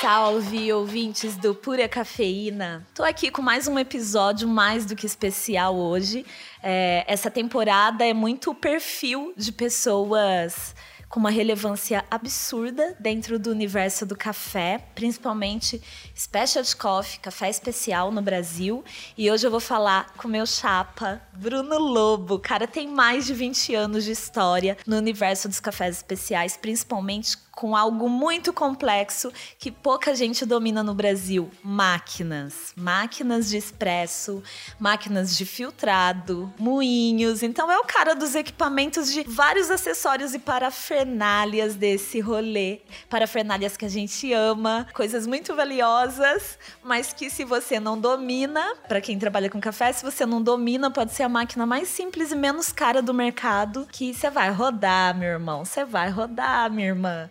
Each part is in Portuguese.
Salve, ouvintes do Pura Cafeína. Tô aqui com mais um episódio mais do que especial hoje. É, essa temporada é muito perfil de pessoas com uma relevância absurda dentro do universo do café, principalmente specialty coffee, café especial no Brasil. E hoje eu vou falar com meu chapa, Bruno Lobo. O cara tem mais de 20 anos de história no universo dos cafés especiais, principalmente com algo muito complexo que pouca gente domina no Brasil: máquinas. Máquinas de expresso, máquinas de filtrado, moinhos. Então é o cara dos equipamentos de vários acessórios e parafernálias desse rolê. Parafernálias que a gente ama, coisas muito valiosas, mas que se você não domina, para quem trabalha com café, se você não domina, pode ser a máquina mais simples e menos cara do mercado que você vai rodar, meu irmão. Você vai rodar, minha irmã.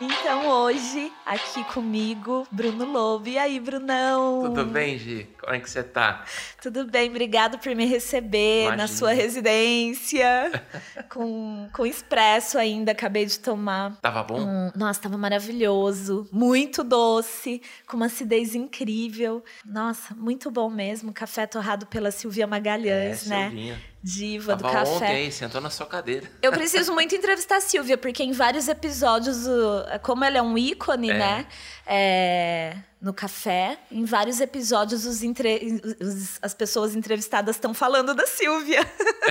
Então hoje, aqui comigo, Bruno Lobo. E aí, Brunão? Tudo bem, Gi? Como é que você tá? Tudo bem, obrigado por me receber Imagina. na sua residência. com, com expresso ainda, acabei de tomar. Tava bom? Um, nossa, tava maravilhoso. Muito doce, com uma acidez incrível. Nossa, muito bom mesmo. Café torrado pela Silvia Magalhães, é, né? Silvinha diva Tava do café. Ontem, sentou na sua cadeira. Eu preciso muito entrevistar a Silvia, porque em vários episódios, como ela é um ícone, é. né? É no café. Em vários episódios, os entre... os, as pessoas entrevistadas estão falando da Silvia.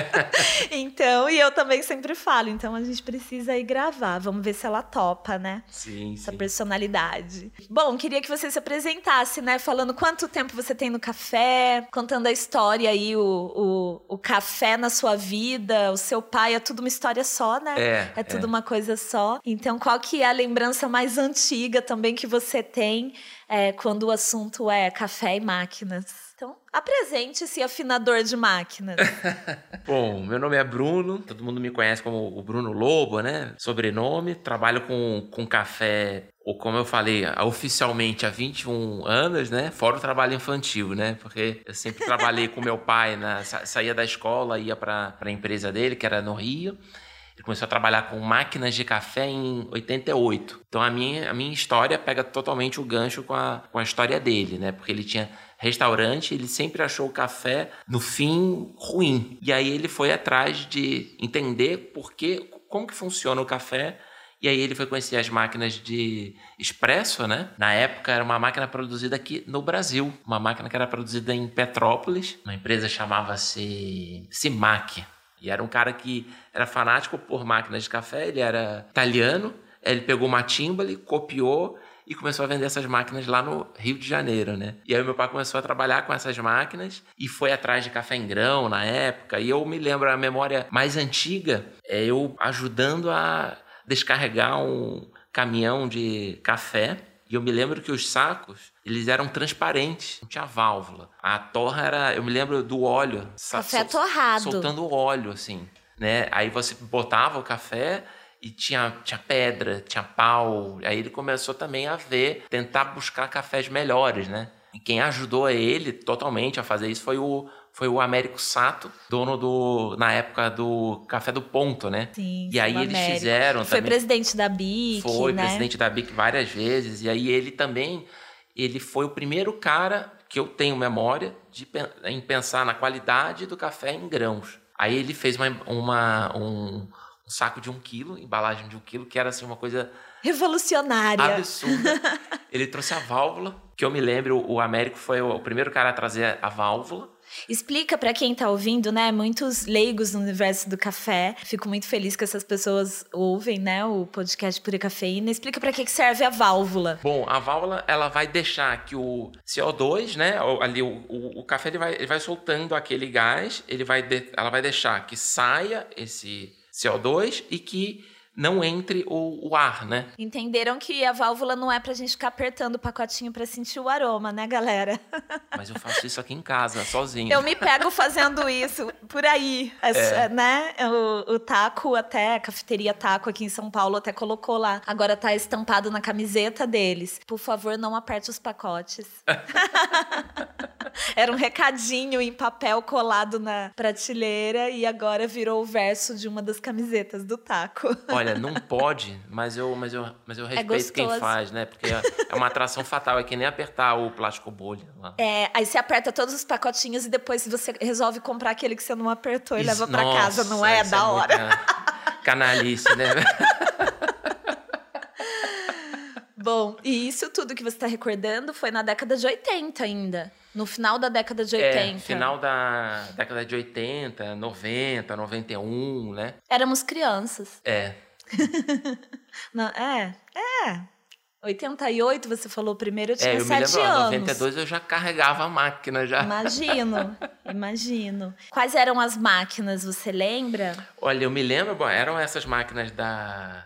então, e eu também sempre falo. Então, a gente precisa ir gravar. Vamos ver se ela topa, né? Sim, Essa sim. personalidade. Bom, queria que você se apresentasse, né? Falando quanto tempo você tem no café, contando a história aí, o, o, o café na sua vida, o seu pai. É tudo uma história só, né? É. É tudo é. uma coisa só. Então, qual que é a lembrança mais antiga também que você tem é, quando o assunto é café e máquinas. Então, apresente esse afinador de máquinas. Bom, meu nome é Bruno, todo mundo me conhece como o Bruno Lobo, né? Sobrenome. Trabalho com, com café, ou como eu falei, oficialmente há 21 anos, né? Fora o trabalho infantil, né? Porque eu sempre trabalhei com meu pai, na, saía da escola, ia para a empresa dele, que era no Rio. Ele começou a trabalhar com máquinas de café em 88. Então a minha, a minha história pega totalmente o gancho com a, com a história dele, né? Porque ele tinha restaurante, ele sempre achou o café no fim ruim. E aí ele foi atrás de entender por que, como que funciona o café. E aí ele foi conhecer as máquinas de expresso, né? Na época era uma máquina produzida aqui no Brasil, uma máquina que era produzida em Petrópolis, uma empresa chamava-se Simac. E era um cara que era fanático por máquinas de café, ele era italiano, ele pegou uma Timberlake, copiou e começou a vender essas máquinas lá no Rio de Janeiro, né? E aí meu pai começou a trabalhar com essas máquinas e foi atrás de café em grão na época. E eu me lembro, a memória mais antiga é eu ajudando a descarregar um caminhão de café e eu me lembro que os sacos, eles eram transparentes, não tinha válvula. A torra era, eu me lembro do óleo. Café torrado. Soltando óleo, assim, né? Aí você botava o café e tinha, tinha pedra, tinha pau. Aí ele começou também a ver, tentar buscar cafés melhores, né? E quem ajudou ele totalmente a fazer isso foi o foi o Américo Sato, dono do na época do Café do Ponto, né? Sim. E aí eles Américo. fizeram Foi também, presidente da BIC, foi né? presidente da BIC várias vezes e aí ele também ele foi o primeiro cara que eu tenho memória de em pensar na qualidade do café em grãos. Aí ele fez uma, uma um, um saco de um quilo, embalagem de um quilo, que era assim uma coisa revolucionária, absurda. ele trouxe a válvula, que eu me lembro, o Américo foi o primeiro cara a trazer a válvula. Explica para quem tá ouvindo, né? Muitos leigos no universo do café. Fico muito feliz que essas pessoas ouvem, né? O podcast Pura Cafeína. Explica para que serve a válvula. Bom, a válvula ela vai deixar que o CO2, né? Ali o, o, o café ele vai, ele vai soltando aquele gás. Ele vai de, ela vai deixar que saia esse CO2 e que não entre o, o, ar, né? Entenderam que a válvula não é pra gente ficar apertando o pacotinho pra sentir o aroma, né, galera? Mas eu faço isso aqui em casa, sozinho. Eu me pego fazendo isso por aí, é. né? O, o, taco até, a cafeteria taco aqui em São Paulo até colocou lá. Agora tá estampado na camiseta deles. Por favor, não aperte os pacotes. Era um recadinho em papel colado na prateleira e agora virou o verso de uma das camisetas do taco. Olha, não pode, mas eu, mas eu, mas eu é respeito é quem faz, né? Porque é, é uma atração fatal, é que nem apertar o plástico bolha lá. É, aí você aperta todos os pacotinhos e depois você resolve comprar aquele que você não apertou e leva para casa, não é? Da é hora. Canalice, né? Bom, e isso tudo que você está recordando foi na década de 80 ainda. No final da década de 80. É, final da década de 80, 90, 91, né? Éramos crianças. É. Não, é, é. 88, você falou primeiro, eu tinha é, eu 7 me lembro, anos. 92 eu já carregava a máquina já. Imagino, imagino. Quais eram as máquinas, você lembra? Olha, eu me lembro, bom, eram essas máquinas da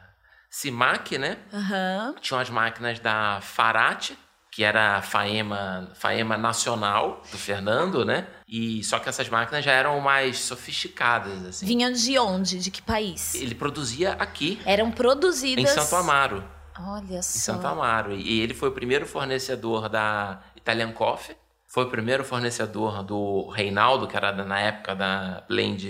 CIMAC, né? Uhum. Tinham as máquinas da Farate, que era a Faema, Faema Nacional do Fernando, né? E só que essas máquinas já eram mais sofisticadas, assim. Vinham de onde? De que país? Ele produzia aqui. Eram produzidas em Santo Amaro. Olha só. Em Santo Amaro. E ele foi o primeiro fornecedor da Italian Coffee. Foi o primeiro fornecedor do Reinaldo, que era na época da Blend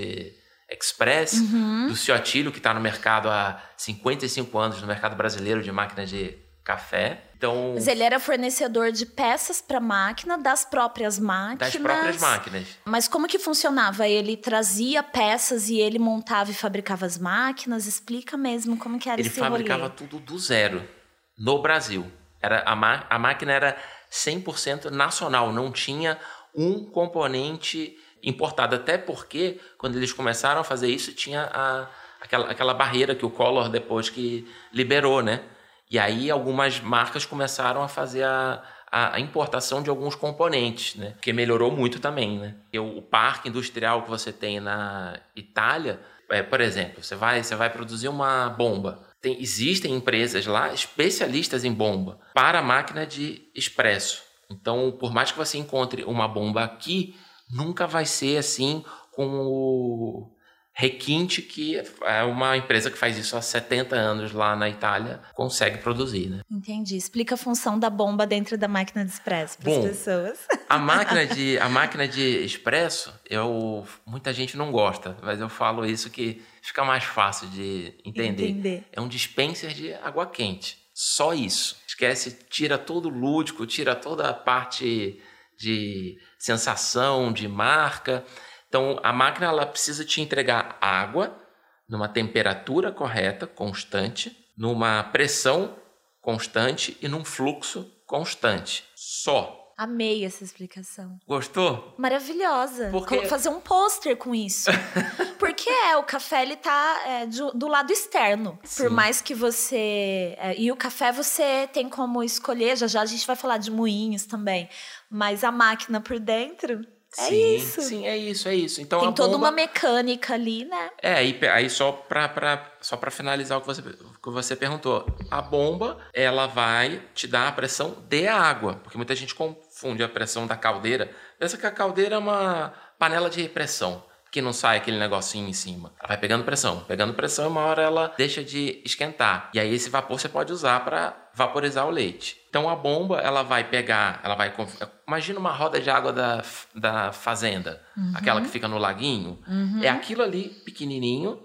Express, uhum. do Ciotilho, que está no mercado há 55 anos, no mercado brasileiro de máquinas de café. Então, Mas ele era fornecedor de peças para máquina, das próprias máquinas. Das próprias máquinas. Mas como que funcionava? Ele trazia peças e ele montava e fabricava as máquinas? Explica mesmo como que era ele esse Ele fabricava rolê. tudo do zero, no Brasil. Era a, a máquina era 100% nacional, não tinha um componente importado. Até porque, quando eles começaram a fazer isso, tinha a, aquela, aquela barreira que o Collor depois que liberou, né? E aí algumas marcas começaram a fazer a, a, importação de alguns componentes, né? Que melhorou muito também, né? O, o parque industrial que você tem na Itália, é, por exemplo, você vai, você vai produzir uma bomba. Tem, existem empresas lá especialistas em bomba para máquina de expresso. Então, por mais que você encontre uma bomba aqui, nunca vai ser assim com o requinte que é uma empresa que faz isso há 70 anos lá na Itália consegue produzir, né? Entendi. Explica a função da bomba dentro da máquina de expresso para as pessoas. A máquina de a máquina de expresso, eu muita gente não gosta, mas eu falo isso que fica mais fácil de entender. entender. É um dispenser de água quente. Só isso. Esquece, tira todo o lúdico, tira toda a parte de sensação, de marca. Então, a máquina ela precisa te entregar água numa temperatura correta, constante, numa pressão constante e num fluxo constante. Só. Amei essa explicação. Gostou? Maravilhosa. Porque... Fazer um pôster com isso. Porque é, o café ele tá é, do, do, lado externo. Sim. Por mais que você. É, e o café você tem como escolher, já já a gente vai falar de moinhos também. Mas a máquina por dentro é sim, isso. Sim, é isso, é isso. Então, Tem toda bomba... uma mecânica ali, né? É, aí, aí só para só pra finalizar o que você, o que você perguntou. A bomba, ela vai te dar a pressão de água. Porque muita gente confunde a pressão da caldeira. Pensa que a caldeira é uma panela de pressão que não sai aquele negocinho em cima. Ela vai pegando pressão, pegando pressão e uma hora ela deixa de esquentar. E aí esse vapor você pode usar para vaporizar o leite. Então a bomba, ela vai pegar, ela vai imagina uma roda de água da, da fazenda, uhum. aquela que fica no laguinho, uhum. é aquilo ali pequenininho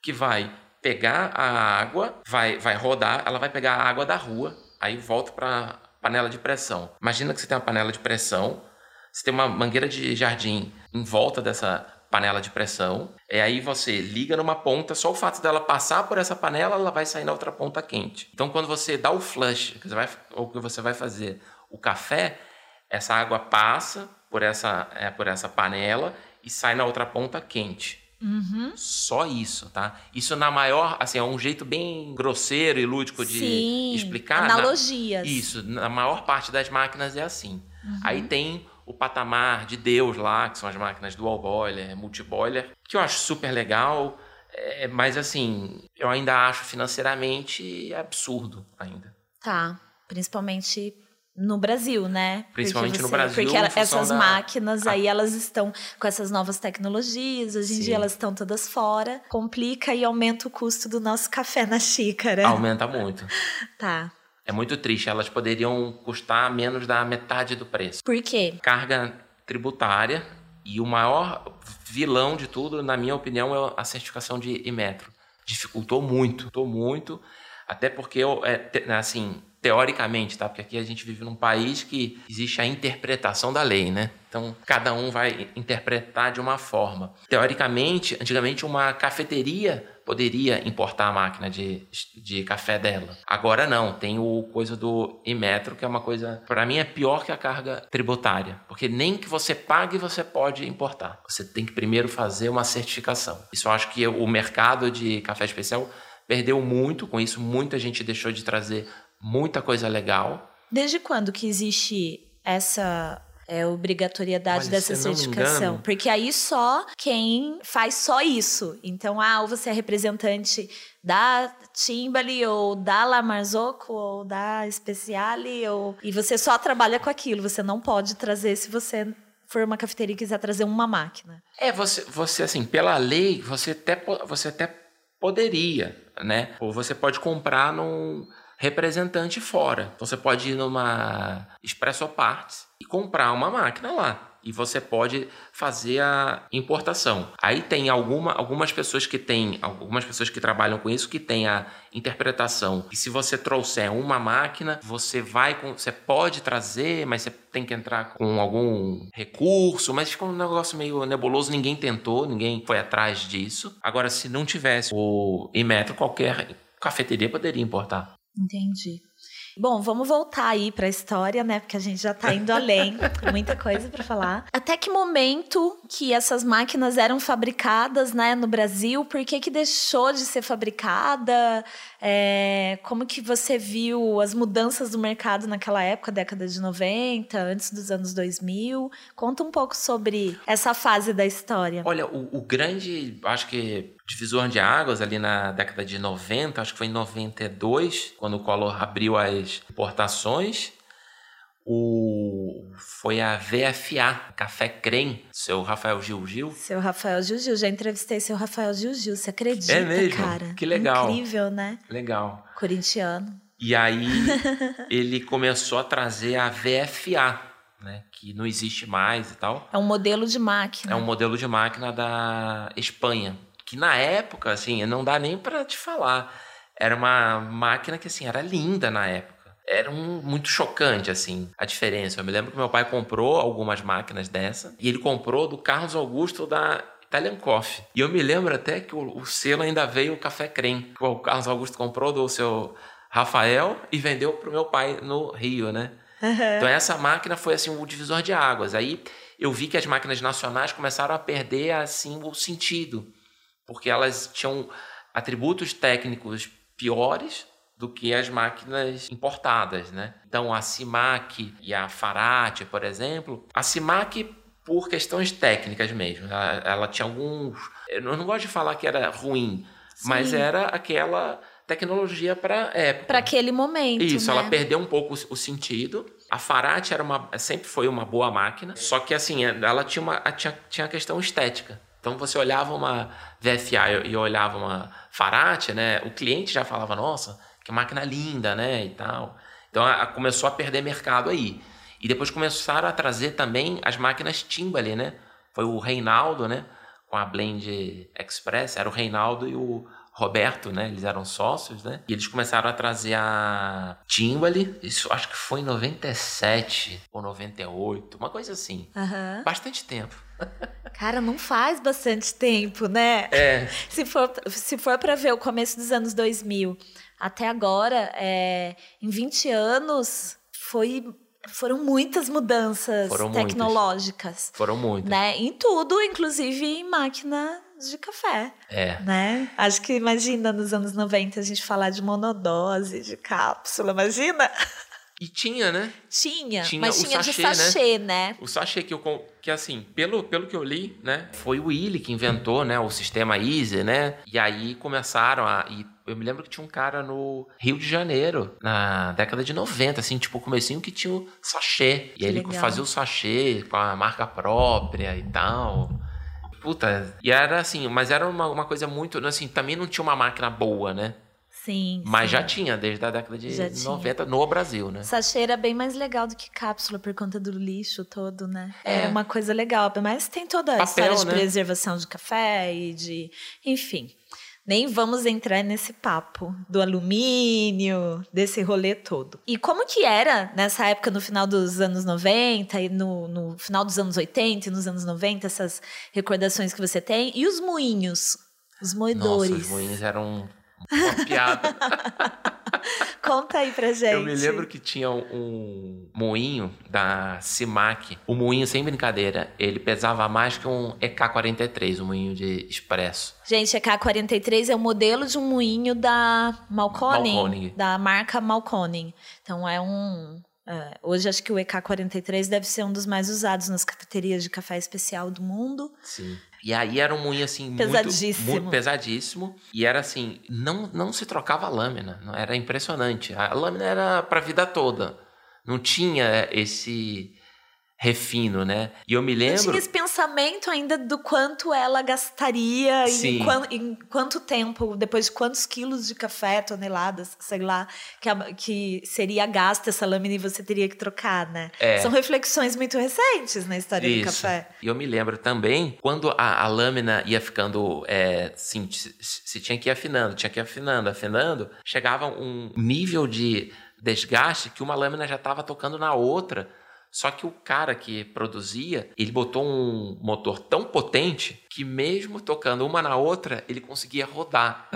que vai pegar a água, vai vai rodar, ela vai pegar a água da rua, aí volta para panela de pressão. Imagina que você tem uma panela de pressão, você tem uma mangueira de jardim em volta dessa panela de pressão. É aí você liga numa ponta, só o fato dela passar por essa panela, ela vai sair na outra ponta quente. Então, quando você dá o flush, que você vai, ou que você vai fazer o café, essa água passa por essa, é, por essa panela e sai na outra ponta quente. Uhum. Só isso, tá? Isso na maior, assim, é um jeito bem grosseiro e lúdico de Sim, explicar. Analogias. Na, isso, na maior parte das máquinas é assim. Uhum. Aí tem o patamar de Deus lá, que são as máquinas dual boiler, multiboiler, que eu acho super legal. É, mas assim, eu ainda acho financeiramente absurdo ainda. Tá. Principalmente no Brasil, né? Principalmente você, no Brasil. Porque ela, essas da... máquinas aí, elas estão com essas novas tecnologias, hoje em Sim. dia elas estão todas fora. Complica e aumenta o custo do nosso café na xícara. Aumenta muito. tá. É muito triste. Elas poderiam custar menos da metade do preço. Por quê? Carga tributária e o maior vilão de tudo, na minha opinião, é a certificação de Imetro. Dificultou muito, dificultou muito, até porque, é, assim, teoricamente, tá? Porque aqui a gente vive num país que existe a interpretação da lei, né? Então, cada um vai interpretar de uma forma. Teoricamente, antigamente uma cafeteria poderia importar a máquina de, de café dela. Agora não, tem o coisa do Imetro, que é uma coisa, para mim é pior que a carga tributária, porque nem que você pague você pode importar. Você tem que primeiro fazer uma certificação. Isso eu acho que o mercado de café especial perdeu muito com isso, muita gente deixou de trazer muita coisa legal. Desde quando que existe essa é, obrigatoriedade Olha, dessa certificação? Porque aí só quem faz só isso. Então, ah, ou você é representante da Timbali ou da La Marzocco ou da Speciale ou e você só trabalha com aquilo, você não pode trazer se você for uma cafeteria e quiser trazer uma máquina. É, você você assim, pela lei, você até você até poderia, né? Ou você pode comprar num representante fora. Então você pode ir numa Expresso Parts e comprar uma máquina lá. E você pode fazer a importação. Aí tem alguma, algumas pessoas que têm, algumas pessoas que trabalham com isso que tem a interpretação. E se você trouxer uma máquina, você vai com, você pode trazer, mas você tem que entrar com algum recurso, mas ficou um negócio meio nebuloso, ninguém tentou, ninguém foi atrás disso. Agora se não tivesse o Imetro, qualquer cafeteria poderia importar. Entendi. Bom, vamos voltar aí para a história, né? Porque a gente já está indo além, muita coisa para falar. Até que momento que essas máquinas eram fabricadas, né, no Brasil? Por que que deixou de ser fabricada? É, como que você viu as mudanças do mercado naquela época, década de 90, antes dos anos 2000? Conta um pouco sobre essa fase da história. Olha, o, o grande, acho que divisor de águas ali na década de 90, acho que foi em 92, quando o Collor abriu as importações. O, foi a VFA, Café Crem, seu Rafael Gil Gil. Seu Rafael Gil Gil, já entrevistei seu Rafael Gil Gil, você acredita, é mesmo? cara? Que legal. Incrível, né? Legal. Corintiano. E aí ele começou a trazer a VFA, né, que não existe mais e tal. É um modelo de máquina. É um modelo de máquina da Espanha que na época, assim, não dá nem para te falar. Era uma máquina que, assim, era linda na época. Era um, muito chocante, assim, a diferença. Eu me lembro que meu pai comprou algumas máquinas dessa e ele comprou do Carlos Augusto da Italian Coffee. E eu me lembro até que o, o selo ainda veio o Café Creme, que o Carlos Augusto comprou do seu Rafael e vendeu pro meu pai no Rio, né? Uhum. Então essa máquina foi assim o divisor de águas. Aí eu vi que as máquinas nacionais começaram a perder assim o sentido porque elas tinham atributos técnicos piores do que as máquinas importadas, né? Então a Simac e a Farate, por exemplo, a Simac por questões técnicas mesmo, ela, ela tinha alguns, eu não gosto de falar que era ruim, Sim. mas era aquela tecnologia para época. Para aquele momento. Isso, né? ela perdeu um pouco o sentido. A Farate era uma, sempre foi uma boa máquina, só que assim, ela tinha uma tinha, tinha a questão estética. Então você olhava uma VFA e olhava uma Farate, né? O cliente já falava, nossa, que máquina linda, né? E tal. Então a, começou a perder mercado aí. E depois começaram a trazer também as máquinas Timbali, né? Foi o Reinaldo, né? Com a Blend Express, era o Reinaldo e o Roberto, né? Eles eram sócios, né? E eles começaram a trazer a Timbali, isso acho que foi em 97 ou 98, uma coisa assim. Uhum. Bastante tempo. Cara, não faz bastante tempo, né? É. Se for, se for para ver o começo dos anos 2000 até agora, é, em 20 anos, foi foram muitas mudanças foram tecnológicas. Muitas. Foram muitas. Né? Em tudo, inclusive em máquina de café. É. Né? Acho que imagina nos anos 90 a gente falar de monodose, de cápsula, imagina? E tinha, né? Tinha, Tinha mas tinha sachê, de sachê, né? O sachê que eu que assim, pelo, pelo que eu li, né, foi o Willy que inventou, né, o sistema Easy, né? E aí começaram a e eu me lembro que tinha um cara no Rio de Janeiro, na década de 90, assim, tipo, comecinho que tinha o sachê. E aí ele legal. fazia o sachê com a marca própria e tal. Puta, e era assim, mas era uma, uma coisa muito, assim, também não tinha uma máquina boa, né? Sim. Mas sim. já tinha, desde a década de Já tinha. 90 no Brasil, né? Sachê era bem mais legal do que cápsula por conta do lixo todo, né? É. Era uma coisa legal, mas tem toda a Papel, história de né? preservação de café e de. Enfim. Nem vamos entrar nesse papo do alumínio, desse rolê todo. E como que era nessa época, no final dos anos 90 e no, no final dos anos 80 e nos anos 90, essas recordações que você tem? E os moinhos? Os moedores? Nossa, os moinhos eram uma piada. Conta aí pra gente. Eu me lembro que tinha um, moinho da Simac. O moinho, sem brincadeira, ele pesava mais que um EK43, um moinho de expresso. Gente, a K43 é o modelo de um moinho da Malconing, Malconing. da marca Malconing. Então é um. é, hoje acho que o EK43 deve ser um dos mais usados nas cafeterias de café especial do mundo. Sim. E aí era um moinho assim Pesadíssimo. muito, muito pesadíssimo e era assim, não não se trocava a lâmina, era impressionante. A lâmina era para vida toda. Não tinha esse refino, né? E eu me Eu lembro tinha esse pensamento ainda do quanto ela gastaria Sim. em, quan- em quanto tempo, depois de quantos quilos de café, toneladas, sei lá, que, a- que seria gasta essa lâmina e você teria que trocar, né? É. São reflexões muito recentes na história do Isso. café. E eu me lembro também, quando a, a lâmina ia ficando, é, assim, se, se tinha que ir afinando, tinha que ir afinando, afinando, chegava um nível de desgaste que uma lâmina já estava tocando na outra. Só que o cara que produzia, ele botou um motor tão potente que mesmo tocando uma na outra, ele conseguia rodar.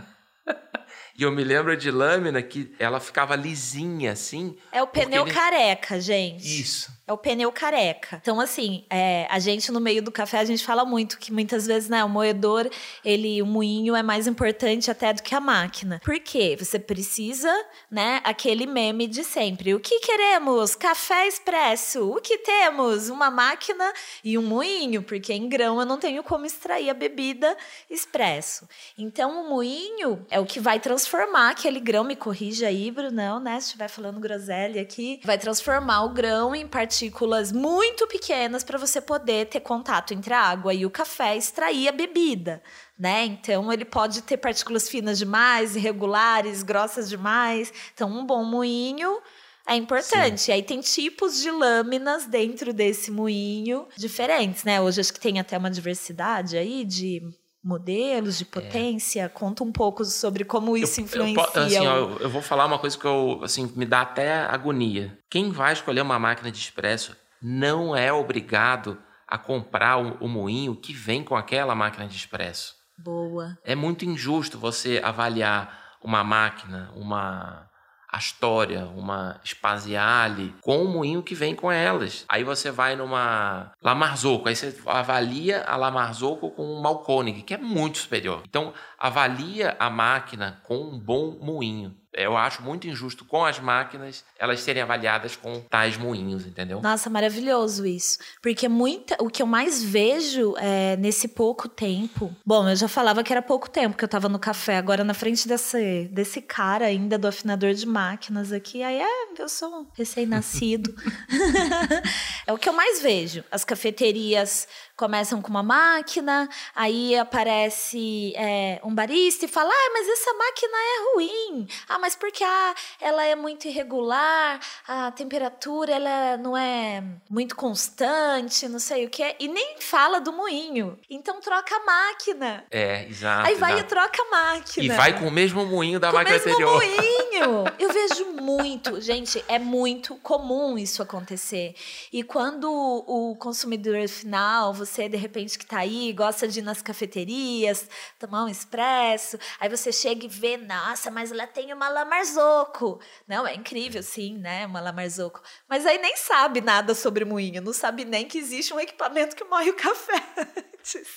e eu me lembro de lâmina que ela ficava lisinha assim. É o pneu ele- careca, gente. Isso. É o pneu careca. Então, assim, é, a gente no meio do café, a gente fala muito que muitas vezes, né, o moedor, ele, o moinho é mais importante até do que a máquina. Por quê? Você precisa, né, aquele meme de sempre. O que queremos? Café expresso. O que temos? Uma máquina e um moinho, porque em grão eu não tenho como extrair a bebida expresso. Então, o moinho é o que vai transformar aquele grão, me corrija aí, Brunão, né, se estiver falando groselha aqui, vai transformar o grão em partículas muito pequenas para você poder ter contato entre a água e o café e extrair a bebida. Né? Então ele pode ter partículas finas demais, irregulares, grossas demais. Então, um bom moinho é importante. E aí tem tipos de lâminas dentro desse moinho diferentes, né? Hoje acho que tem até uma diversidade aí de modelos de potência. Conta um pouco sobre como isso É. Eu- influencia. Eu, po- assim, o- eu, eu vou falar uma coisa que eu, assim, me dá até agonia. Quem vai escolher uma máquina de expresso não é obrigado a comprar o, o moinho que vem com aquela máquina de expresso. Boa. É muito injusto você avaliar uma máquina, uma Astoria, uma Spaziale, com o moinho que vem com elas. Aí você vai numa La Marzocco, aí você avalia a La Marzocco com um Malkonig, que é muito superior. Então, avalia a máquina com um bom moinho. Eu acho muito injusto com as máquinas elas serem avaliadas com tais moinhos, entendeu? Nossa, maravilhoso isso. Porque muita, o que eu mais vejo é, nesse pouco tempo. Bom, eu já falava que era pouco tempo que eu tava no café, agora na frente desse, desse cara ainda do afinador de máquinas aqui. Aí é, eu sou um recém-nascido. é o que eu mais vejo. As cafeterias começam com uma máquina, aí aparece é, um barista e fala: ah, mas essa máquina é ruim. Ah, mas porque ah, ela é muito irregular, a temperatura ela não é muito constante, não sei o que. E nem fala do moinho. Então troca a máquina. É, exato. aí vai exato. e troca a máquina. E vai com o mesmo moinho da Com o máquina mesmo anterior. moinho. Eu vejo muito, gente, é muito comum isso acontecer. E quando o consumidor final, você de repente que tá aí, gosta de ir nas cafeterias, tomar um expresso, aí você chega e vê, nossa, mas ela tem uma Lamarzoco. Não, é incrível, sim, né, uma Lamarzoco. Mas aí nem sabe nada sobre moinho, não sabe nem que existe um equipamento que moe o café antes.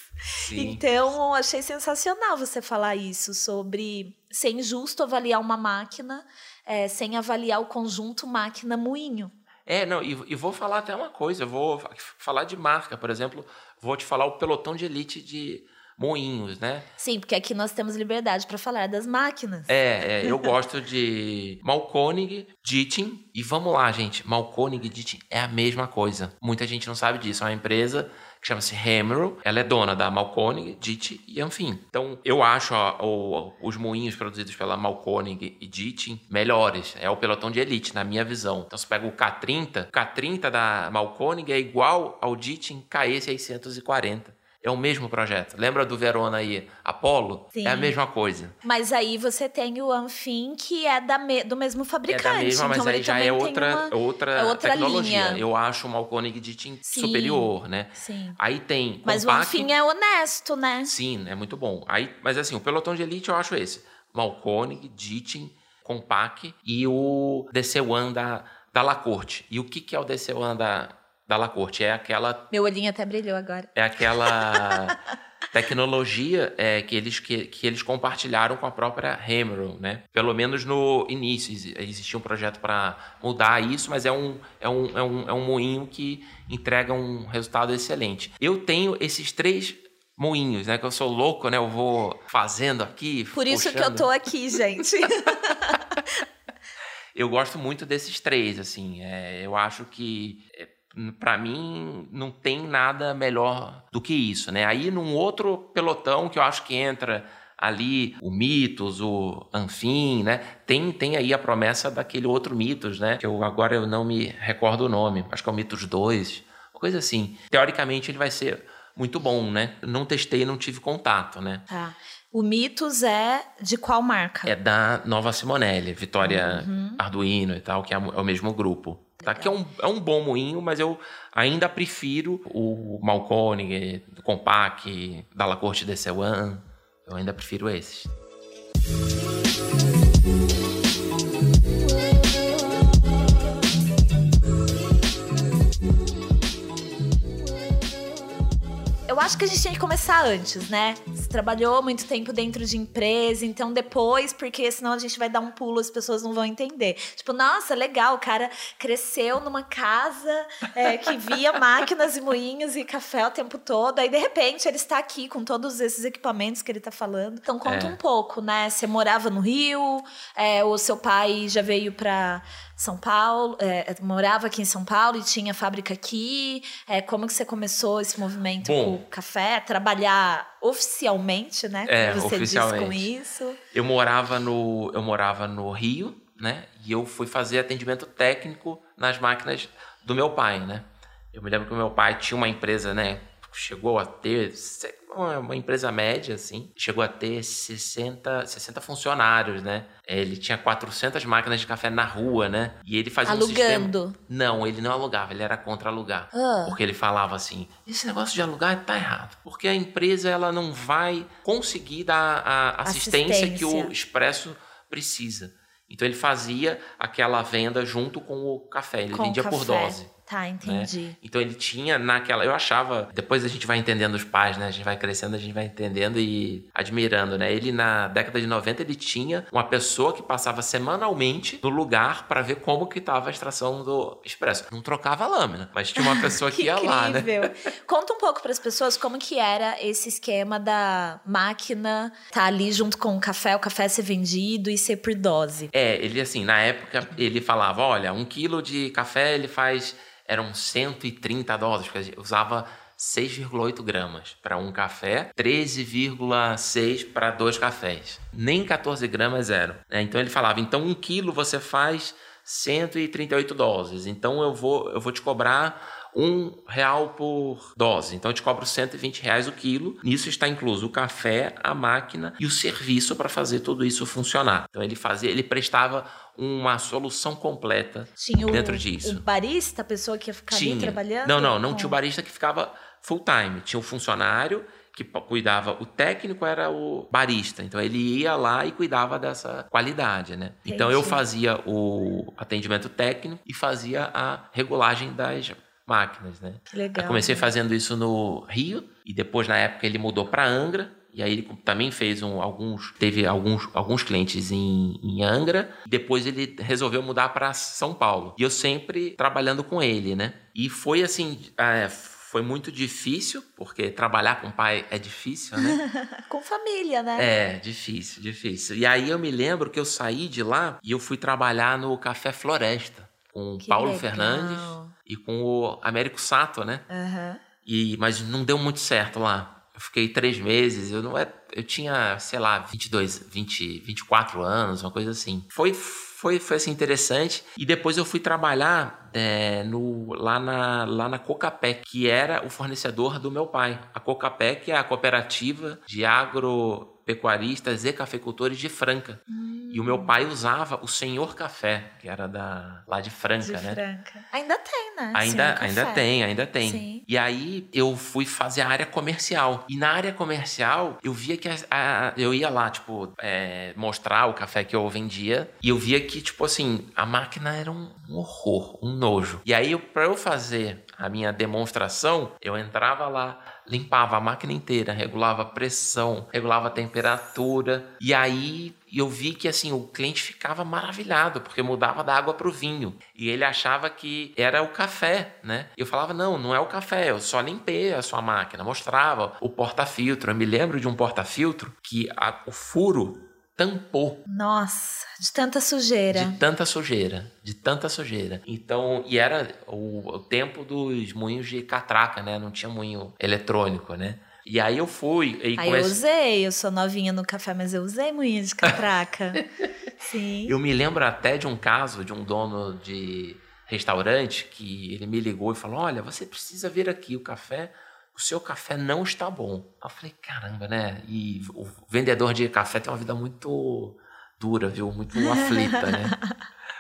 Sim. Então, achei sensacional você falar isso sobre ser injusto avaliar uma máquina é, sem avaliar o conjunto máquina-moinho. É, não, e, e, vou falar até uma coisa, vou falar de marca, por exemplo, vou te falar o pelotão de elite de moinhos, né? Sim, porque aqui nós temos liberdade para falar das máquinas. É, é eu gosto de Malkonig, Dittin, e vamos lá, gente, Malkonig e Dittin é a mesma coisa. Muita gente não sabe disso, é uma empresa que chama-se Hammerl. Ela é dona da Malkonig, Dittin e Anfim. Então, eu acho ó, os moinhos produzidos pela Malkonig e Dittin melhores. É o pelotão de elite, na minha visão. Então, você pega o K30, o K30 da Malkonig é igual ao Dittin KE640. É o mesmo projeto. Lembra do Verona aí? Apollo? Sim. É a mesma coisa. Mas aí você tem o Anfim, que é da me do mesmo fabricante. É da mesma, mas então aí já é outra, uma, outra, é outra tecnologia. Linha. Eu acho o Malkonig de superior, né? Sim. Aí tem. Mas o Anfim é honesto, né? Sim, é muito bom. Aí, mas assim, o pelotão de elite eu acho esse: Malkonig, Dittin, Compaq e o DC-1 da, da Lacorte. E o que, que é o DC-1 da, da Lacorte. É aquela. Meu olhinho até brilhou agora. É aquela tecnologia é, que, eles, que, que eles compartilharam com a própria Hammerl, né? Pelo menos no início existia um projeto para mudar isso, mas é um, é, um, é, um, é um moinho que entrega um resultado excelente. Eu tenho esses três moinhos, né? Que eu sou louco, né? Eu vou fazendo aqui. Por isso puxando. que eu tô aqui, gente. eu gosto muito desses três, assim. É, eu acho que é, para mim não tem nada melhor do que isso, né? Aí num outro pelotão que eu acho que entra ali o Mitos, o Anfim, né? Tem, tem aí a promessa daquele outro Mitos, né? Que eu agora eu não me recordo o nome, acho que é o Mitos 2, coisa assim. Teoricamente ele vai ser muito bom, né? Não testei, não tive contato, né? Tá. O Mitos é de qual marca? É da Nova Simonelli, Vitória uhum. Arduino e tal, que é, é o mesmo grupo. Tá? Que é um, é um bom moinho, mas eu ainda prefiro o Malcone, do Compaq, da La Corte DC1. Eu ainda prefiro esses. Acho que a gente tinha que começar antes, né? Você trabalhou muito tempo dentro de empresa, então depois, porque senão a gente vai dar um pulo, as pessoas não vão entender. Tipo, nossa, legal, o cara cresceu numa casa é, que via máquinas e moinhos e café o tempo todo, aí de repente ele está aqui com todos esses equipamentos que ele está falando. Então conta é. um pouco, né? Você morava no Rio, é, o seu pai já veio para são Paulo, é, morava aqui em São Paulo e tinha fábrica aqui. É, como que você começou esse movimento Bom, com o café? Trabalhar oficialmente, né? É, você oficialmente. diz com isso. Eu morava no, eu morava no Rio, né? E eu fui fazer atendimento técnico nas máquinas do meu pai, né? Eu me lembro que o meu pai tinha uma empresa, né? Chegou a ter uma empresa média, assim, chegou a ter 60, 60 funcionários, né? Ele tinha 400 máquinas de café na rua, né? E ele fazia Alugando. um sistema... Não, ele não alugava, ele era contra alugar. Ah. Porque ele falava assim, esse negócio de alugar tá errado. Porque a empresa, ela não vai conseguir dar a assistência, assistência. que o Expresso precisa. Então ele fazia aquela venda junto com o café, ele com vendia por dose. Tá, entendi. Né? Então ele tinha naquela. Eu achava. Depois a gente vai entendendo os pais, né? A gente vai crescendo, a gente vai entendendo e admirando, né? Ele, na década de 90, ele tinha uma pessoa que passava semanalmente no lugar para ver como que tava a extração do expresso. Não trocava a lâmina, mas tinha uma pessoa que, que ia incrível. lá, né? Conta um pouco para as pessoas como que era esse esquema da máquina tá ali junto com o café, o café ser vendido e ser por dose. É, ele assim, na época, ele falava: olha, um quilo de café ele faz eram 130 doses, porque usava 6,8 gramas para um café, 13,6 para dois cafés. Nem 14 gramas eram. Né? Então ele falava: então um quilo você faz 138 doses. Então eu vou, eu vou te cobrar um real por dose. Então eu te cobro 120 reais o quilo. Nisso está incluso o café, a máquina e o serviço para fazer tudo isso funcionar. Então ele fazia, ele prestava uma solução completa tinha dentro o, disso. O barista, a pessoa que ia ficar tinha. ali trabalhando? Não, não, não tinha o barista que ficava full time. Tinha o funcionário que cuidava, o técnico era o barista, então ele ia lá e cuidava dessa qualidade, né? Entendi. Então eu fazia o atendimento técnico e fazia a regulagem das máquinas, né? Que legal. Eu comecei fazendo isso no Rio e depois na época ele mudou para Angra E aí ele também fez um, alguns, teve alguns, alguns clientes em, em Angra. Depois ele resolveu mudar para São Paulo. E eu sempre trabalhando com ele, né? E foi assim, é, foi muito difícil, porque trabalhar com pai é difícil, né? com família, né? É, difícil, difícil. E aí eu me lembro que eu saí de lá e eu fui trabalhar no Café Floresta com o Paulo legal. Fernandes e com o Américo Sato, né? Uhum. E, mas não deu muito certo lá. Fiquei três meses, eu não é, eu tinha, sei lá, 22, 20, 24 anos, uma coisa assim. Foi foi, foi assim, interessante. E depois eu fui trabalhar é, no, lá, na, lá na Cocapé, que era o fornecedor do meu pai. A Cocapé, que é a cooperativa de agropecuaristas e cafeicultores de Franca. Hum. E o meu pai usava o Senhor Café, que era da, lá de Franca, de né? Franca. Ainda tem, né? Ainda, ainda tem, ainda tem. Sim. E aí eu fui fazer a área comercial. E na área comercial, eu via que a, a, eu ia lá, tipo, é, mostrar o café que eu vendia. E eu via que, tipo assim, a máquina era um, um horror, um nojo. E aí, para eu fazer a minha demonstração, eu entrava lá, limpava a máquina inteira, regulava a pressão, regulava a temperatura. E aí eu vi que assim o cliente ficava maravilhado porque mudava da água para o vinho e ele achava que era o café, né? Eu falava não, não é o café, eu só limpei a sua máquina, mostrava o porta-filtro. Eu me lembro de um porta-filtro que a, o furo tampou. Nossa, de tanta sujeira. De tanta sujeira, de tanta sujeira. Então, e era o, o tempo dos moinhos de catraca, né? Não tinha moinho eletrônico, né? E aí eu fui. E aí comece... eu usei, eu sou novinha no café, mas eu usei moinho de catraca. Sim. Eu me lembro até de um caso de um dono de restaurante que ele me ligou e falou: Olha, você precisa vir aqui, o café o seu café não está bom. Eu falei, caramba, né? E o vendedor de café tem uma vida muito dura, viu? Muito aflita, né?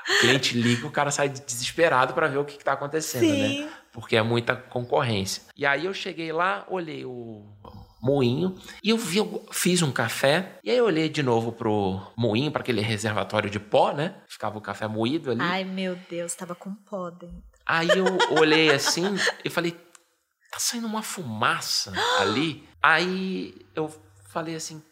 O cliente liga, o cara sai desesperado para ver o que está acontecendo, né? Sim. né? Porque é muita concorrência. E aí eu cheguei lá, olhei o moinho e eu vi, eu fiz um café e aí eu olhei de novo pro moinho, para aquele reservatório de pó, né? Ficava o café moído ali. Ai, meu Deus, tava com pó dentro. Aí eu olhei assim e falei, tá saindo uma fumaça ali. Aí eu falei assim,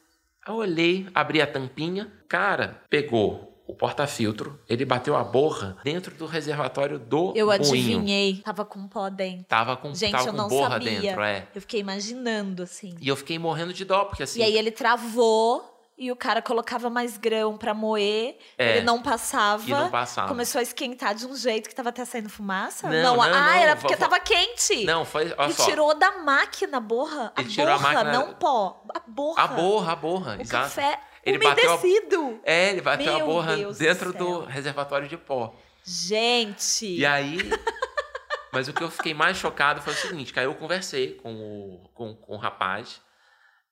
eu olhei, abri a tampinha, cara, pegou o porta-filtro, ele bateu a borra dentro do reservatório do Eu moinho. adivinhei, tava com pó dentro. Tava com, Gente, tava eu com não borra sabia. dentro, é. Eu fiquei imaginando, assim. E eu fiquei morrendo de dó, porque assim... E aí ele travou e o cara colocava mais grão para moer, É. ele não passava. E não passava. Começou a esquentar de um jeito que tava até saindo fumaça? Não, não, ah, não, era porque vovó. tava quente. Não, foi... Olha ele só. tirou da máquina a borra. A Ele tirou a borra, máquina- não pó. A borra. A borra, a borra, O exato. café Ele bateu a- umedecido. É, ele bateu a Meu borra Deus do dentro céu. do reservatório de pó. Gente. E aí... Mas o que eu fiquei mais chocado foi o seguinte, que aí eu conversei com o, com, com o rapaz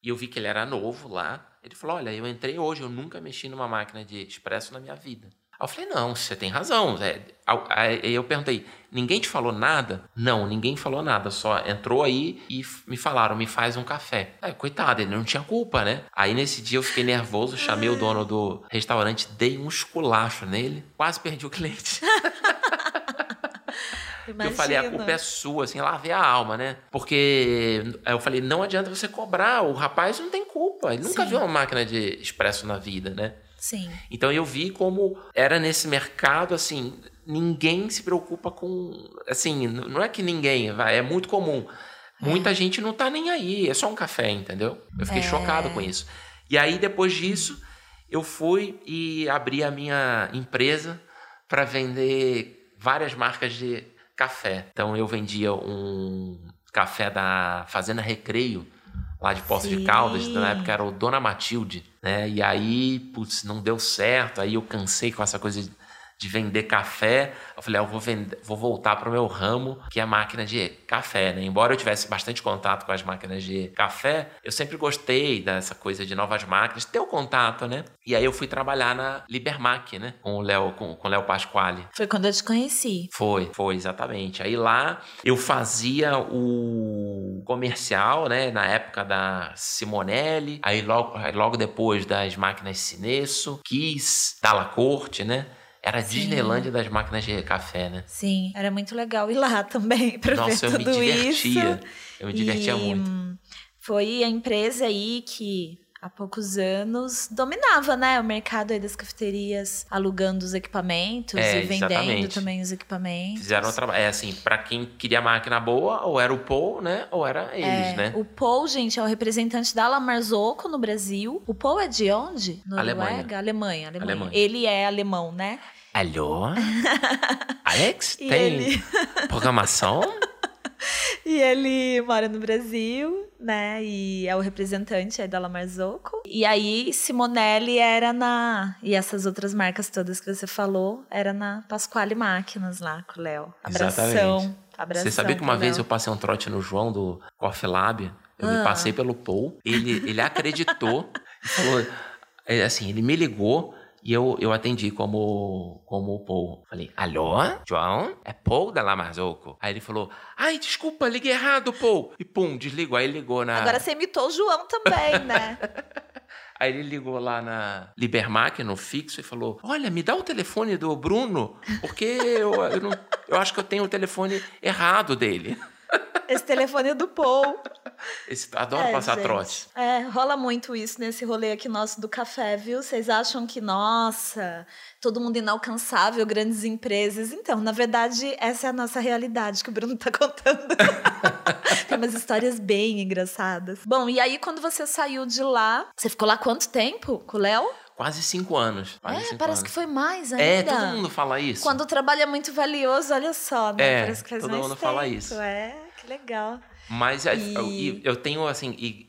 e eu vi que ele era novo lá. Ele falou, olha, eu entrei hoje, eu nunca mexi numa máquina de expresso na minha vida. Aí eu falei, não, você tem razão. É, aí eu perguntei, ninguém te falou nada? Não, ninguém falou nada, só entrou aí e me falaram, me faz um café. Aí, coitado, ele não tinha culpa, né? Aí nesse dia eu fiquei nervoso, chamei o dono do restaurante, dei um esculacho nele, quase perdi o cliente. Imagina. Eu falei, a culpa é sua, assim, lavei a alma, né? Porque eu falei, não adianta você cobrar, o rapaz não tem culpa, ele nunca Sim. viu uma máquina de expresso na vida, né? Sim. Então eu vi como era nesse mercado, assim, ninguém se preocupa com. Assim, não é que ninguém, vai, é muito comum. Muita gente não tá nem aí, é só um café, entendeu? Eu fiquei É. chocado com isso. E aí, depois disso, eu fui e abri a minha empresa para vender várias marcas de café. Então eu vendia um café da Fazenda Recreio, lá de Poços de. Caldas, na época era o Dona Matilde, né? E aí, putz, não deu certo, aí eu cansei com essa coisa de, de vender café. Eu falei, ah, eu vou, vender, vou voltar para o meu ramo, que é a máquina de café, né? Embora eu tivesse bastante contato com as máquinas de café, eu sempre gostei dessa coisa de novas máquinas, ter o contato, né? E aí eu fui trabalhar na Libermac, né? Com o Léo, com, com o Léo Pasquale. Foi quando eu te conheci. Foi, foi, exatamente. Aí lá eu fazia o comercial, né? Na época da Simonelli, aí logo, aí logo depois das máquinas Cinesso, Kiss, Dalla Corte, né? Era a. Disneylândia das máquinas de café, né? Sim, era muito legal ir lá também Nossa, ver eu me tudo divertia. isso. Eu me divertia E, muito. foi a empresa aí que há poucos anos dominava, né, o mercado aí das cafeterias, alugando os equipamentos É, e vendendo exatamente. também os equipamentos. Fizeram o trabalho. É assim, pra quem queria máquina boa, ou era o Paul, né? Ou era eles, É, né? O Paul, gente, é o representante da La Marzocco no Brasil. O Paul é de onde? Noruega? Alemanha. Alemanha, Alemanha. Alemanha. Ele é alemão, né? Alô? Alex? Tem ele- programação? E ele mora no Brasil, né? E é o representante aí da La Marzocco. E aí, Simonelli era na... E essas outras marcas todas que você falou, era na Pasquale Máquinas lá com o Léo. Abração. Exatamente. Abração Você sabia que uma vez Léo. eu passei um trote no João do Coffee Lab? Eu Ah. me passei pelo Paul. Ele, ele acreditou. e falou, é, assim, ele me ligou e eu, eu atendi como, como o Paul. Falei, alô? João? É Paul da Lamarzoco? Aí ele falou, ai, desculpa, liguei errado, Paul. E pum, desligou. Aí ele ligou na... Agora você imitou o João também, né? Aí ele ligou lá na Libermac, no fixo, e falou: Olha, me dá o telefone do Bruno, porque eu, eu, não- eu acho que eu tenho o telefone errado dele. Esse telefone é do Paul. Esse, adoro É, passar gente. trote. É, rola muito isso nesse rolê aqui nosso do café, viu? Vocês acham que, nossa, todo mundo inalcançável, grandes empresas. Então, na verdade, essa é a nossa realidade que o Bruno tá contando. Tem umas histórias bem engraçadas. Bom, e aí quando você saiu de lá, você ficou lá quanto tempo com o Léo? Quase cinco anos. Quase É, cinco parece anos. que foi mais ainda. É, todo mundo fala isso. Quando o trabalho é muito valioso, olha só, né? É, parece que faz todo mais mundo tempo. fala isso. É, que legal. Mas é, E- eu, eu tenho, assim, e,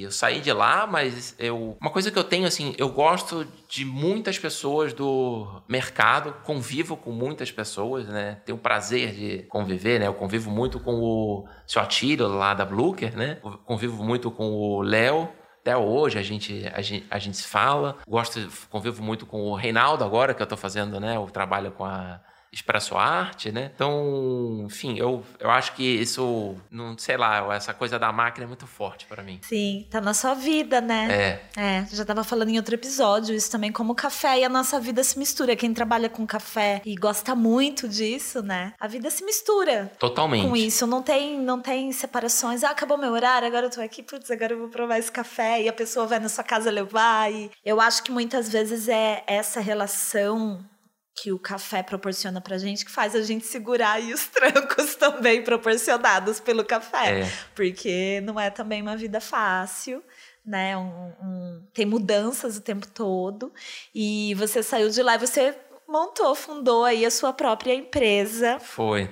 e eu saí de lá, mas eu. Uma coisa que eu tenho, assim, eu gosto de muitas pessoas do mercado, convivo com muitas pessoas, né? Tenho o prazer de conviver, né? Eu convivo muito com o seu Atílio lá da Bluker, né? Convivo muito com o Léo. Até hoje a gente, a gente, a gente se fala. Gosto, convivo muito com o Reinaldo agora, que eu tô fazendo, né? O trabalho com a Expresso Arte, né? Então, enfim, eu, eu acho que isso, não sei lá, essa coisa da máquina é muito forte para mim. Sim, tá na sua vida, né? É, É, já tava falando em outro episódio, isso também como o café e a nossa vida se mistura. Quem trabalha com café e gosta muito disso, né? A vida se mistura totalmente. com isso. Não tem, não tem separações. Ah, acabou meu horário, agora eu tô aqui, putz, agora eu vou provar esse café e a pessoa vai na sua casa levar. E eu acho que muitas vezes é essa relação que o café proporciona pra gente que faz a gente segurar aí os trancos também proporcionados pelo café É, porque não é também uma vida fácil, né? Um- um- tem mudanças o tempo todo. E você saiu de lá e você montou, fundou aí a sua própria empresa, foi.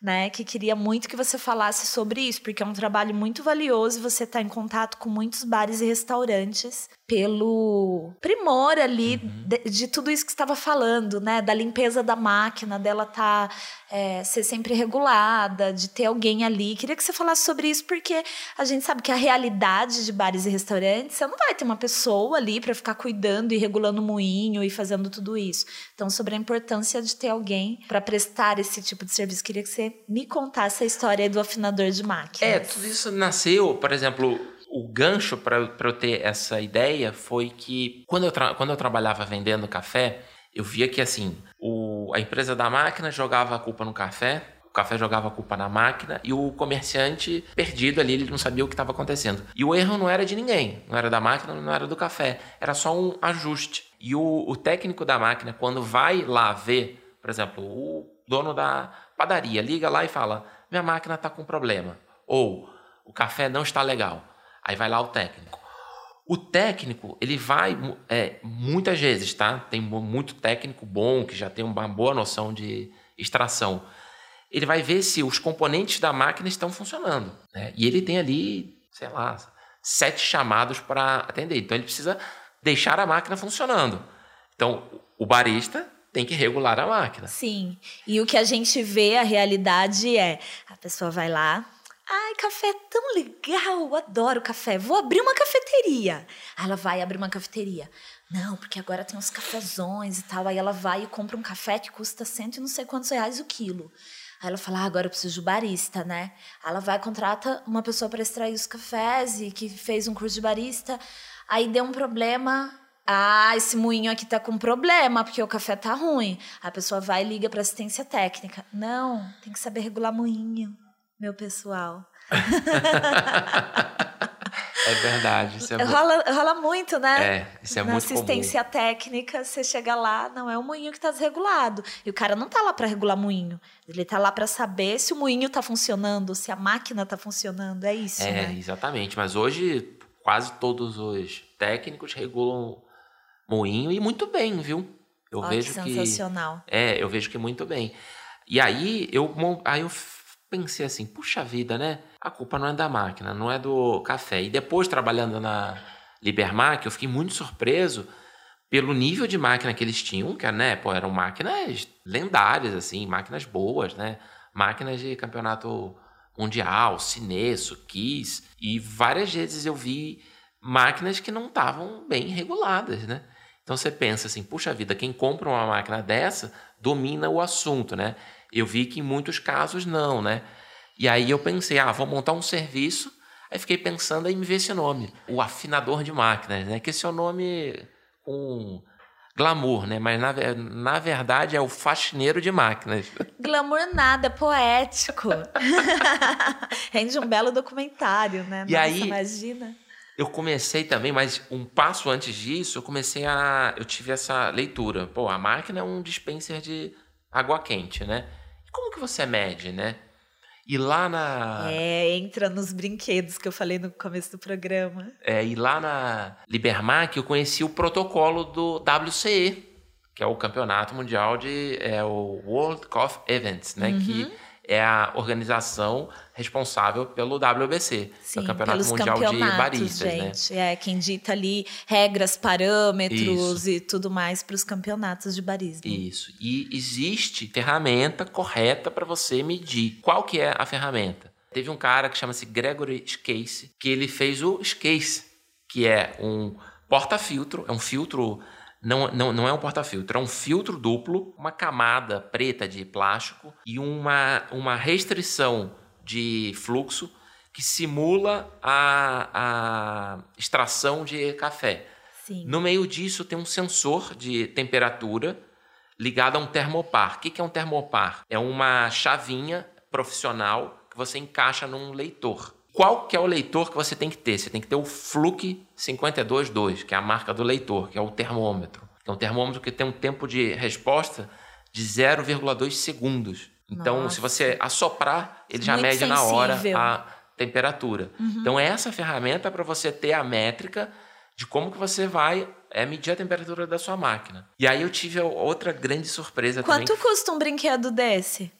né? Que queria muito que você falasse sobre isso, porque é um trabalho muito valioso. Você está em contato com muitos bares e restaurantes pelo primor ali de, de tudo isso que você estava falando, né? Da limpeza da máquina, dela tá é, ser sempre regulada, de ter alguém ali. Queria que você falasse sobre isso, porque a gente sabe que a realidade de bares e restaurantes, você não vai ter uma pessoa ali para ficar cuidando e regulando o moinho e fazendo tudo isso. Então, sobre a importância de ter alguém para prestar esse tipo de serviço, queria que você me contasse a história do afinador de máquinas. É, tudo isso nasceu, por exemplo, o gancho para eu ter essa ideia foi que quando eu, quando eu trabalhava vendendo café, eu via que assim, o, a empresa da máquina jogava a culpa no café, o café jogava a culpa na máquina e o comerciante perdido ali, ele não sabia o que estava acontecendo. E o erro não era de ninguém, não era da máquina, não era do café, era só um ajuste. E o, o técnico da máquina, quando vai lá ver, por exemplo, o dono da padaria liga lá e fala: minha máquina está com problema. Ou o café não está legal. Aí vai lá o técnico. O técnico, ele vai é, muitas vezes, tá? Tem mu- muito técnico bom que já tem uma boa noção de extração. Ele vai ver se os componentes da máquina estão funcionando. né? E ele tem ali, sei lá, sete chamados para atender. Então ele precisa deixar a máquina funcionando. Então o barista tem que regular a máquina. Sim. E o que a gente vê, a realidade é: a pessoa vai lá. Ai, café é tão legal, adoro café. Vou abrir uma cafeteria. Aí ela vai abrir uma cafeteria. Não, porque agora tem uns cafezões e tal. Aí ela vai e compra um café que custa cento e não sei quantos reais o quilo. Aí ela fala, ah, agora eu preciso de barista, né? Aí ela vai contrata uma pessoa para extrair os cafés e que fez um curso de barista. Aí deu um problema, ah, esse moinho aqui tá com problema, porque o café tá ruim. A pessoa vai e liga para assistência técnica. Não, tem que saber regular moinho, meu pessoal. É verdade. Isso é rola, rola muito, né? É, isso é Na muito assistência comum. técnica, você chega lá, não é o moinho que está desregulado. E o cara não tá lá para regular moinho. Ele tá lá para saber se o moinho tá funcionando, se a máquina tá funcionando. É isso, É, né? exatamente. Mas hoje quase todos os técnicos regulam moinho e muito bem, viu? Eu Ó, vejo que que sensacional. É, eu vejo que muito bem. E aí eu, aí eu pensei assim, puxa vida, né? A culpa não é da máquina, não é do café. E depois, trabalhando na Libermac, eu fiquei muito surpreso pelo nível de máquina que eles tinham, que né, pô, eram máquinas lendárias, assim, máquinas boas, né? Máquinas de campeonato mundial, Cinesso, Kiss. E várias vezes eu vi máquinas que não estavam bem reguladas, né? Então você pensa assim, puxa vida, quem compra uma máquina dessa domina o assunto, né? Eu vi que em muitos casos não, né? E aí eu pensei, ah, vou montar um serviço. Aí fiquei pensando em me ver esse nome, o afinador de máquinas, né? Que esse é o nome com glamour, né? Mas na, na verdade é o faxineiro de máquinas. Glamour nada, poético. Rende um belo documentário, né? E Nossa, aí- imagina. Eu comecei também, mas um passo antes disso, eu comecei a. Eu tive essa leitura. Pô, a máquina é um dispenser de água quente, né? Como que você mede, né? E lá na. É, entra nos brinquedos que eu falei no começo do programa. É, e lá na Libermac eu conheci o protocolo do WCE, que é o Campeonato Mundial de. É o World Coffee Events, né? Que é a organização responsável pelo WBC, que é Sim, o Campeonato Mundial de Baristas, né? gente. É, quem dita ali regras, parâmetros e tudo mais para os campeonatos de barismo. Isso. E existe ferramenta correta para você medir. Qual que é a ferramenta? Teve um cara que chama-se Gregory Scase, que ele fez o Scase, que é um porta-filtro, é um filtro não, não, não é um porta-filtro, é um filtro duplo, uma camada preta de plástico e uma, uma restrição de fluxo que simula a, a extração de café. Sim. No meio disso tem um sensor de temperatura ligado a um termopar. O que que é um termopar? É uma chavinha profissional que você encaixa num leitor. Qual que é o leitor que você tem que ter? Você tem que ter o Fluke 522, que é a marca do leitor, que é o termômetro. É um termômetro que tem um tempo de resposta de 0,2 segundos. Então, Nossa. se você assoprar, ele já Muito mede na hora sensível. a temperatura. Então, essa ferramenta é para você ter a métrica de como que você vai é, medir a temperatura da sua máquina. E aí eu tive outra grande surpresa também. Quanto custa um brinquedo desse?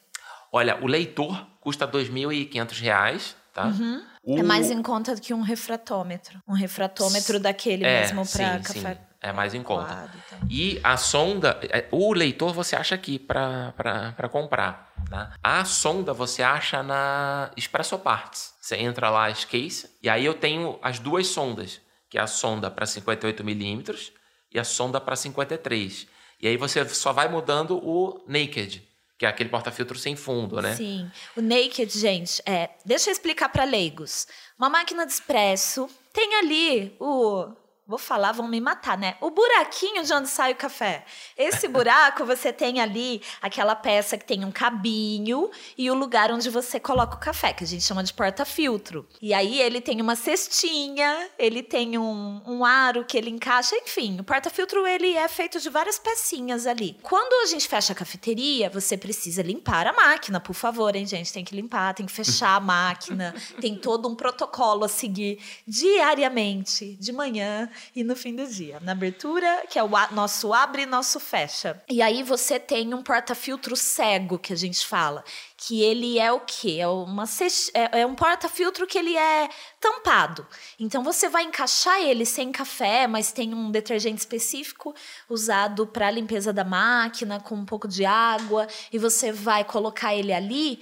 Olha, o leitor custa R$ 2.500, tá? O- É mais em conta do que um refratômetro. Um refratômetro daquele É, mesmo para café. sim. É mais em conta. coado e tal. E a sonda, é, o leitor você acha aqui para comprar. Tá? A sonda você acha na Expresso Parts. Você entra lá, Case, e aí eu tenho as duas sondas, que é a sonda para 58 milímetros e a sonda para 53. E aí você só vai mudando o naked, que é aquele porta-filtro sem fundo, né? Sim. O naked, gente, é. Deixa eu explicar para leigos. Uma máquina de expresso tem ali o. Vou falar, vão me matar, né? O buraquinho de onde sai o café. Esse buraco, você tem ali aquela peça que tem um cabinho e o lugar onde você coloca o café, que a gente chama de porta-filtro. E aí ele tem uma cestinha, ele tem um, um aro que ele encaixa, enfim. O porta-filtro ele é feito de várias pecinhas ali. Quando a gente fecha a cafeteria, você precisa limpar a máquina, por favor, hein, gente? Tem que limpar, tem que fechar a máquina, tem todo um protocolo a seguir diariamente, de manhã e no fim do dia. Na abertura, que é o nosso abre e nosso fecha. E aí você tem um porta-filtro cego, que a gente fala, que ele é o quê? É, uma, é, é um porta-filtro que ele é tampado. Então você vai encaixar ele sem café, mas tem um detergente específico usado para limpeza da máquina, com um pouco de água, e você vai colocar ele ali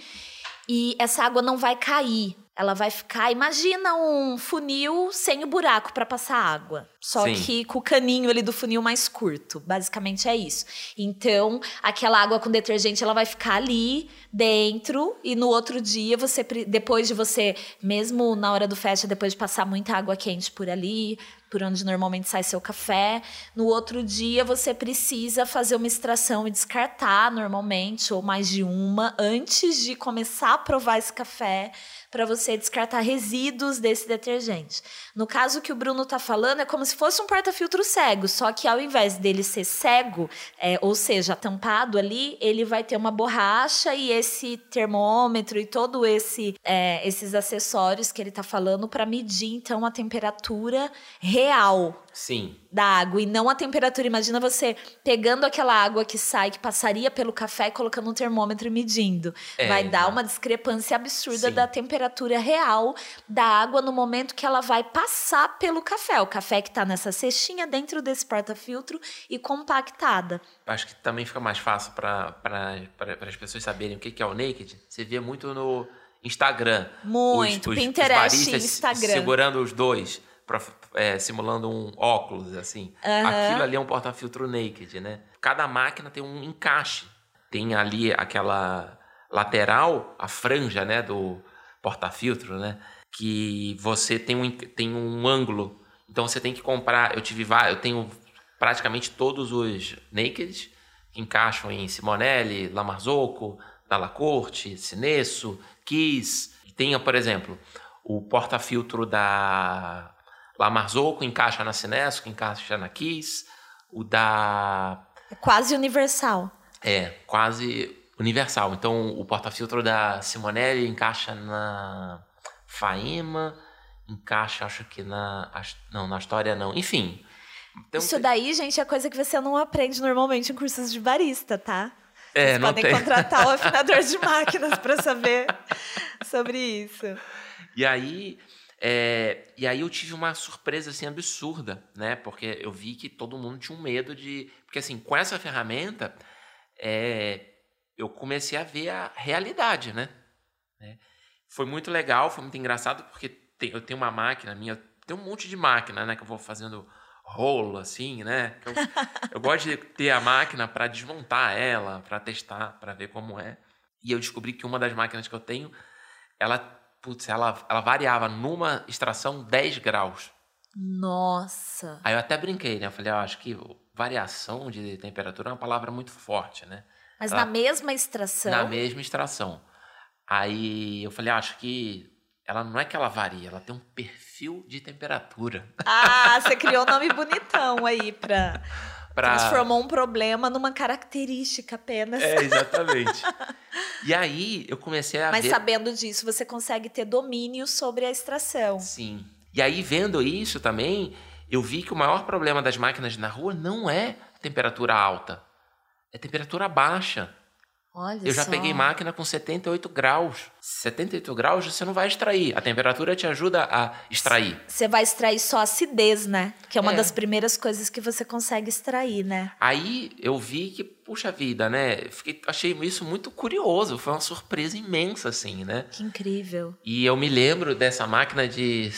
e essa água não vai cair. Ela vai ficar, imagina um funil sem o buraco para passar água, só Sim. que com o caninho ali do funil mais curto. Basicamente é isso. Então, aquela água com detergente, ela vai ficar ali dentro e no outro dia você depois de você, mesmo na hora do fecha, depois de passar muita água quente por ali, por onde normalmente sai seu café. No outro dia, você precisa fazer uma extração e descartar normalmente, ou mais de uma, antes de começar a provar esse café para você descartar resíduos desse detergente. No caso que o Bruno está falando, é como se fosse um porta-filtro cego, só que ao invés dele ser cego, é, ou seja, tampado ali, ele vai ter uma borracha e esse termômetro e todo esse é, esses acessórios que ele está falando para medir então a temperatura real Sim. da água e não a temperatura. Imagina você pegando aquela água que sai, que passaria pelo café e colocando um termômetro e medindo. É, vai dar uma discrepância absurda Sim. da temperatura real da água no momento que ela vai passar pelo café. O café que está nessa cestinha dentro desse porta-filtro e compactada. Acho que também fica mais fácil para as pessoas saberem o que que é o naked. Você vê muito no Instagram. Muito. Pinterest e baristas Instagram. Segurando os dois, pra- é, simulando um óculos, assim. Aham. Aquilo ali é um porta-filtro naked, né? Cada máquina tem um encaixe. Tem ali aquela lateral, a franja, né, do porta-filtro, né? Que você tem um, tem um ângulo. Então você tem que comprar. Eu tive. Eu tenho praticamente todos os naked que encaixam em Simonelli, Lamarzocco, Dalla Corte, Sinesso, Kiss. Tem, por exemplo, o porta-filtro da Lamarzocco encaixa na Sinesco, encaixa na Kiss. O da É quase universal. é, quase universal. Então, o porta-filtro da Simonelli encaixa na Faema, encaixa, acho que na. Não, na História não. Enfim. Então, Isso daí, gente, é coisa que você não aprende normalmente em cursos de barista, tá? é, Vocês não podem tem. contratar o afinador de máquinas para saber sobre isso. E aí. É, e aí eu tive uma surpresa assim absurda, né? Porque eu vi que todo mundo tinha um medo de. Porque assim, com essa ferramenta, é, eu comecei a ver a realidade, né? Né? Foi muito legal, foi muito engraçado, porque tem- eu tenho uma máquina minha, tem um monte de máquina, né? Que eu vou fazendo rolo, assim, né? eu, eu gosto de ter a máquina para desmontar ela, para testar, para ver como é. E eu descobri que uma das máquinas que eu tenho, ela, putz, ela, ela variava numa extração 10 graus. Nossa. Aí eu até brinquei, né? Eu falei, ah, acho que variação de temperatura é uma palavra muito forte, né? Mas Ah. na mesma extração. Na mesma extração. Aí eu falei, ah, acho que ela não é que ela varia, ela tem um perfil de temperatura. Ah, você criou um nome bonitão aí pra. Pra... Transformou um problema numa característica apenas. É, exatamente. e aí eu comecei a Mas ver. sabendo disso, você consegue ter domínio sobre a extração. Sim. E aí, vendo isso também, eu vi que o maior problema das máquinas na rua não é temperatura alta, é temperatura baixa. Olha Eu já só. peguei máquina com 78 graus. 78 graus você não vai extrair. A temperatura te ajuda a extrair. Você vai extrair só acidez, né? Que é uma É. das primeiras coisas que você consegue extrair, né? Aí eu vi que, puxa vida, né? Fiquei, achei isso muito curioso. Foi uma surpresa imensa, assim, né? Que incrível. E eu me lembro dessa máquina de,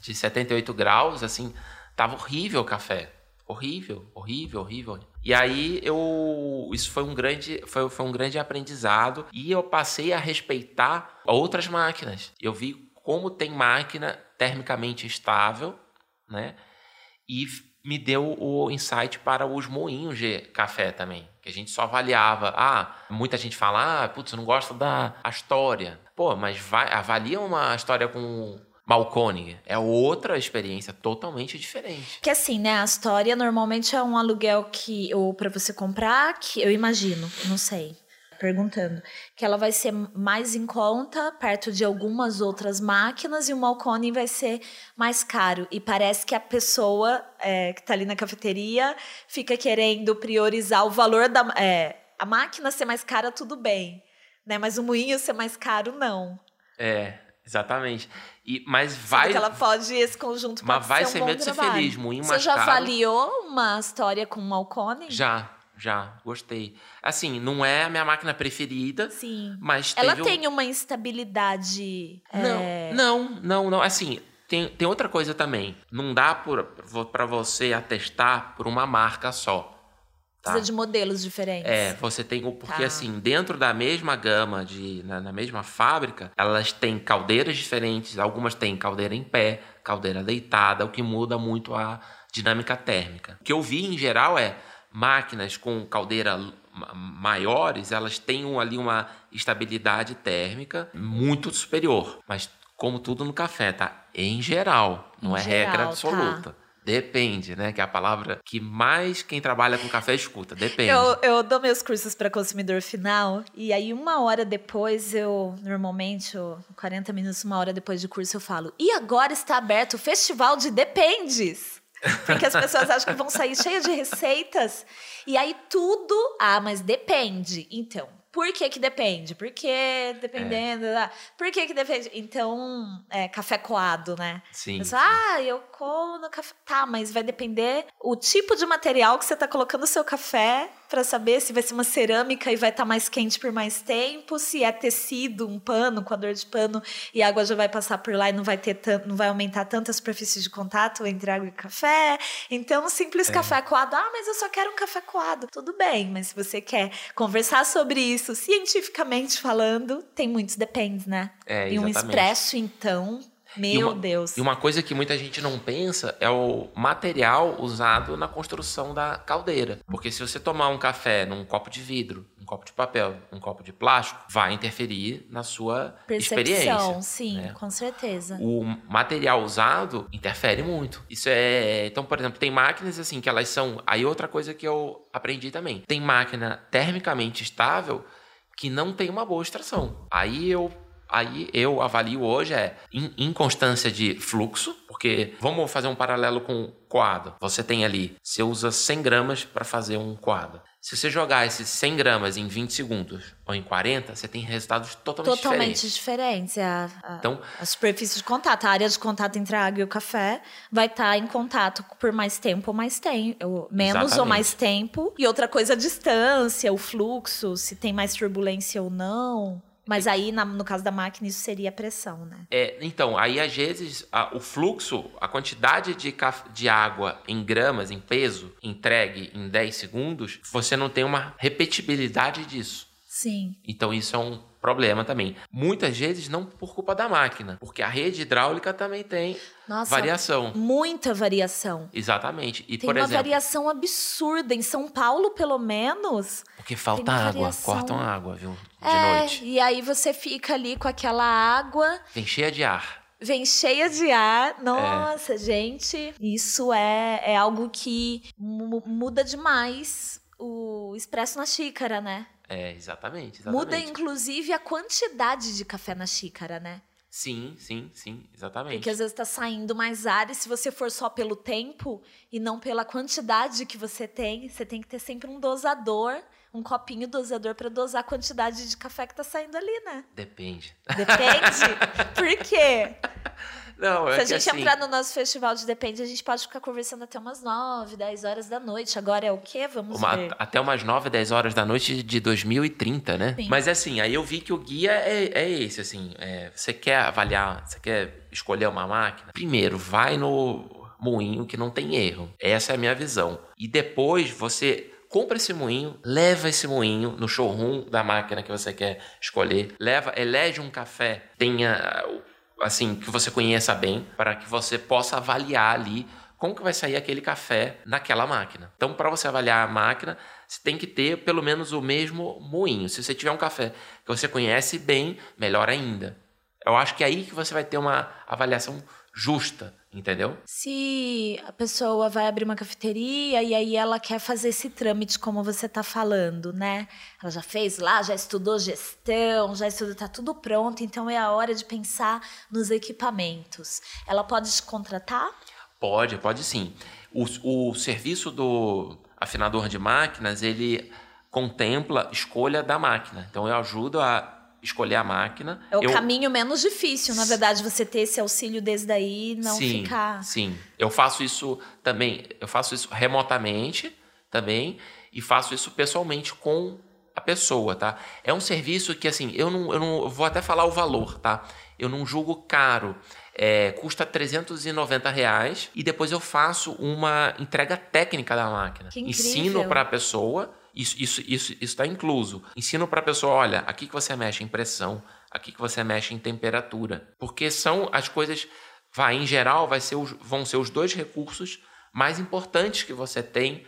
de 78 graus, assim, tava horrível o café. Horrível, horrível, horrível. E aí eu. Isso foi um grande, foi, foi um grande aprendizado. E eu passei a respeitar outras máquinas. Eu vi como tem máquina termicamente estável, né? E me deu o insight para os moinhos de café também. Que a gente só avaliava. Ah, muita gente fala, ah, putz, não gosto da Astoria. Pô, mas vai, avalia uma história com Malcone. É outra experiência totalmente diferente. Que assim, né? A história normalmente é um aluguel que, ou para você comprar, que eu imagino, não sei, perguntando, que ela vai ser mais em conta, perto de algumas outras máquinas, e o Malcone vai ser mais caro. E parece que a pessoa é, que tá ali na cafeteria fica querendo priorizar o valor da. É, a máquina ser mais cara, tudo bem. Né? Mas o moinho ser mais caro, não. É, exatamente. E, mas Sendo vai. que ela pode, esse conjunto Mas pode vai ser um bom medo de ser trabalho. feliz. Moinho Você mais já caro. avaliou uma história com Malcone? Já, já. Gostei. Assim, não é a minha máquina preferida, Sim. mas Ela um- tem uma instabilidade. Não, é, não, não, não. Assim, tem, tem outra coisa também. Não dá para você atestar por uma marca só. Tá? Precisa de modelos diferentes. É, você tem. Porque, Tá. assim, dentro da mesma gama, de, na, na mesma fábrica, elas têm caldeiras diferentes. Algumas têm caldeira em pé, caldeira deitada, o que muda muito a dinâmica térmica. O que eu vi em geral é máquinas com caldeira maiores, elas têm ali uma estabilidade térmica muito superior. Mas como tudo no café, tá? Em geral, não Em é geral, regra tá. Depende, né? Que é a palavra que mais quem trabalha com café escuta. Depende. Eu, eu dou meus cursos para consumidor final e aí uma hora depois eu, normalmente, eu, 40 minutos, uma hora depois de curso eu falo, e agora está aberto o Festival de Dependes. Porque as pessoas acham que vão sair cheias de receitas. E aí tudo, ah, mas depende. Então, por que que depende? Porque dependendo, ah, por que que depende? Então, é, café coado, né? Sim. Pessoal, ah, eu como no café. Tá, mas vai depender o tipo de material que você tá colocando no seu café para saber se vai ser uma cerâmica e vai estar mais quente por mais tempo, se é tecido, um pano, coador de pano e a água já vai passar por lá e não vai ter tanto, não vai aumentar tanto a superfície de contato entre água e café. Então, simples É. café coado. Ah, mas eu só quero um café coado. Tudo bem, mas se você quer conversar sobre isso cientificamente falando, tem muitos dependes, né? É, e um expresso, então, meu uma- Deus. E uma coisa que muita gente não pensa é o material usado na construção da caldeira. Porque se você tomar um café num copo de vidro, um copo de papel, um copo de plástico, vai interferir na sua experiência. Percepção, sim, né? com certeza. O material usado interfere muito. Isso é. Então, por exemplo, tem máquinas assim que elas são. Aí outra coisa que eu aprendi também. Tem máquina termicamente estável que não tem uma boa extração. Aí eu. Aí eu avalio hoje é in- inconstância de fluxo, porque vamos fazer um paralelo com coado. Você tem ali, você usa 100 gramas para fazer um coado. Se você jogar esses 100 gramas em 20 segundos ou em 40, você tem resultados totalmente, Totalmente diferentes. diferente. A, a, Então, a superfície de contato, a área de contato entre a água e o café vai estar em contato por mais tempo ou mais tempo, menos ou Exatamente. mais tempo. E outra coisa, a distância, o fluxo, se tem mais turbulência ou não. Mas aí, na- no caso da máquina, isso seria a pressão, né? É, então, aí às vezes a- o fluxo, a quantidade de, de água em gramas, em peso, entregue em 10 segundos, você não tem uma repetibilidade disso. Sim. Então isso é um problema também. Muitas vezes não por culpa da máquina, porque a rede hidráulica também tem Nossa, variação. muita variação. Exatamente. E Tem por uma exemplo, variação absurda. Em São Paulo, pelo menos, porque falta água, variação. cortam água, viu? De é, noite. e aí você fica ali com aquela água, Vem cheia de ar. vem cheia de ar. Nossa, gente, isso é, é algo que mu- muda demais o expresso na xícara, né? É, exatamente, exatamente. Muda, inclusive, a quantidade de café na xícara, né? Sim, sim, sim, exatamente. Porque às vezes tá saindo mais ar e se você for só pelo tempo e não pela quantidade que você tem, você tem que ter sempre um dosador, um copinho dosador para dosar a quantidade de café que tá saindo ali, né? Depende. Depende. Por quê? Não, é Se a gente assim, entrar no nosso festival de Depende, a gente pode ficar conversando até umas 9, 10 horas da noite. Agora é o quê? Vamos Uma- ver. até umas 9, 10 horas da noite de 2030, né? Sim. Mas assim, aí eu vi que o guia é, é esse, assim. é, você quer avaliar, você quer escolher uma máquina? Primeiro, vai no moinho que não tem erro. Essa é a minha visão. E depois você compra esse moinho, leva esse moinho no showroom da máquina que você quer escolher, leva, elege um café, tenha assim que você conheça bem, para que você possa avaliar ali como que vai sair aquele café naquela máquina. Então, para você avaliar a máquina, você tem que ter pelo menos o mesmo moinho. Se você tiver um café que você conhece bem, melhor ainda. Eu acho que é aí que você vai ter uma avaliação justa, entendeu? Se a pessoa vai abrir uma cafeteria e aí ela quer fazer esse trâmite como você está falando, né? Ela já fez lá, já estudou gestão, já estudou, tá tudo pronto, então é a hora de pensar nos equipamentos. Ela pode te contratar? Pode, pode sim. O, o serviço do afinador de máquinas, ele contempla escolha da máquina. Então, eu ajudo a escolher a máquina. É o eu, caminho menos difícil, na verdade, você ter esse auxílio desde daí e não sim, ficar. Sim, eu faço isso também. Eu faço isso remotamente também e faço isso pessoalmente com a pessoa, tá? É um serviço que assim, eu não, eu não eu vou até falar o valor, tá? Eu não julgo caro. É, custa 390 reais e depois eu faço uma entrega técnica da máquina. Que Ensino para a pessoa, isso isso isso está incluso. Ensino para a pessoa, olha, aqui que você mexe em pressão, aqui que você mexe em temperatura, porque são as coisas vai, em geral, vai ser os, vão ser os dois recursos mais importantes que você tem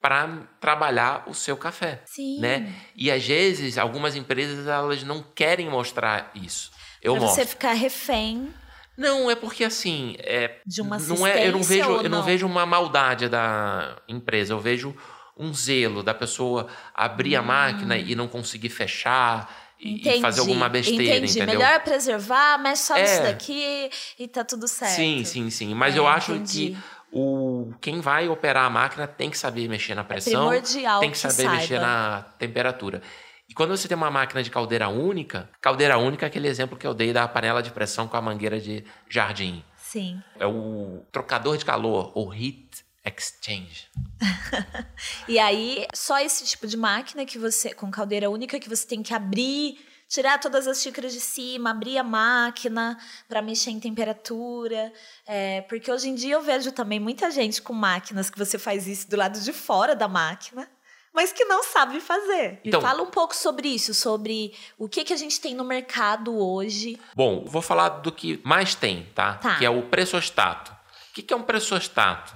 para trabalhar o seu café, Sim. né? E às vezes algumas empresas elas não querem mostrar isso. Eu pra mostro. você ficar refém Não, é porque assim, é, de uma não é, eu não vejo, ou eu não vejo uma maldade da empresa, eu vejo um zelo da pessoa abrir a máquina e não conseguir fechar e, Hum. Entendi, fazer alguma besteira, entendi. entendeu? Melhor preservar, mexe só É. daqui e tá tudo certo. Sim, sim, sim. Mas É, eu acho entendi. que o quem vai operar a máquina tem que saber mexer na pressão, É tem que que saber saiba. mexer na temperatura. E quando você tem uma máquina de caldeira única, caldeira única é aquele exemplo que eu dei da panela de pressão com a mangueira de jardim. Sim. É o trocador de calor, o heat exchange. E aí, só esse tipo de máquina que você, com caldeira única, que você tem que abrir, tirar todas as xícaras de cima, abrir a máquina para mexer em temperatura. É, porque hoje em dia eu vejo também muita gente com máquinas que você faz isso do lado de fora da máquina. Mas que não sabe fazer. Então- fala um pouco sobre isso, sobre o que, que a gente tem no mercado hoje. Bom, vou falar do que mais tem, tá? Tá. Que é o pressostato. O que que é um pressostato?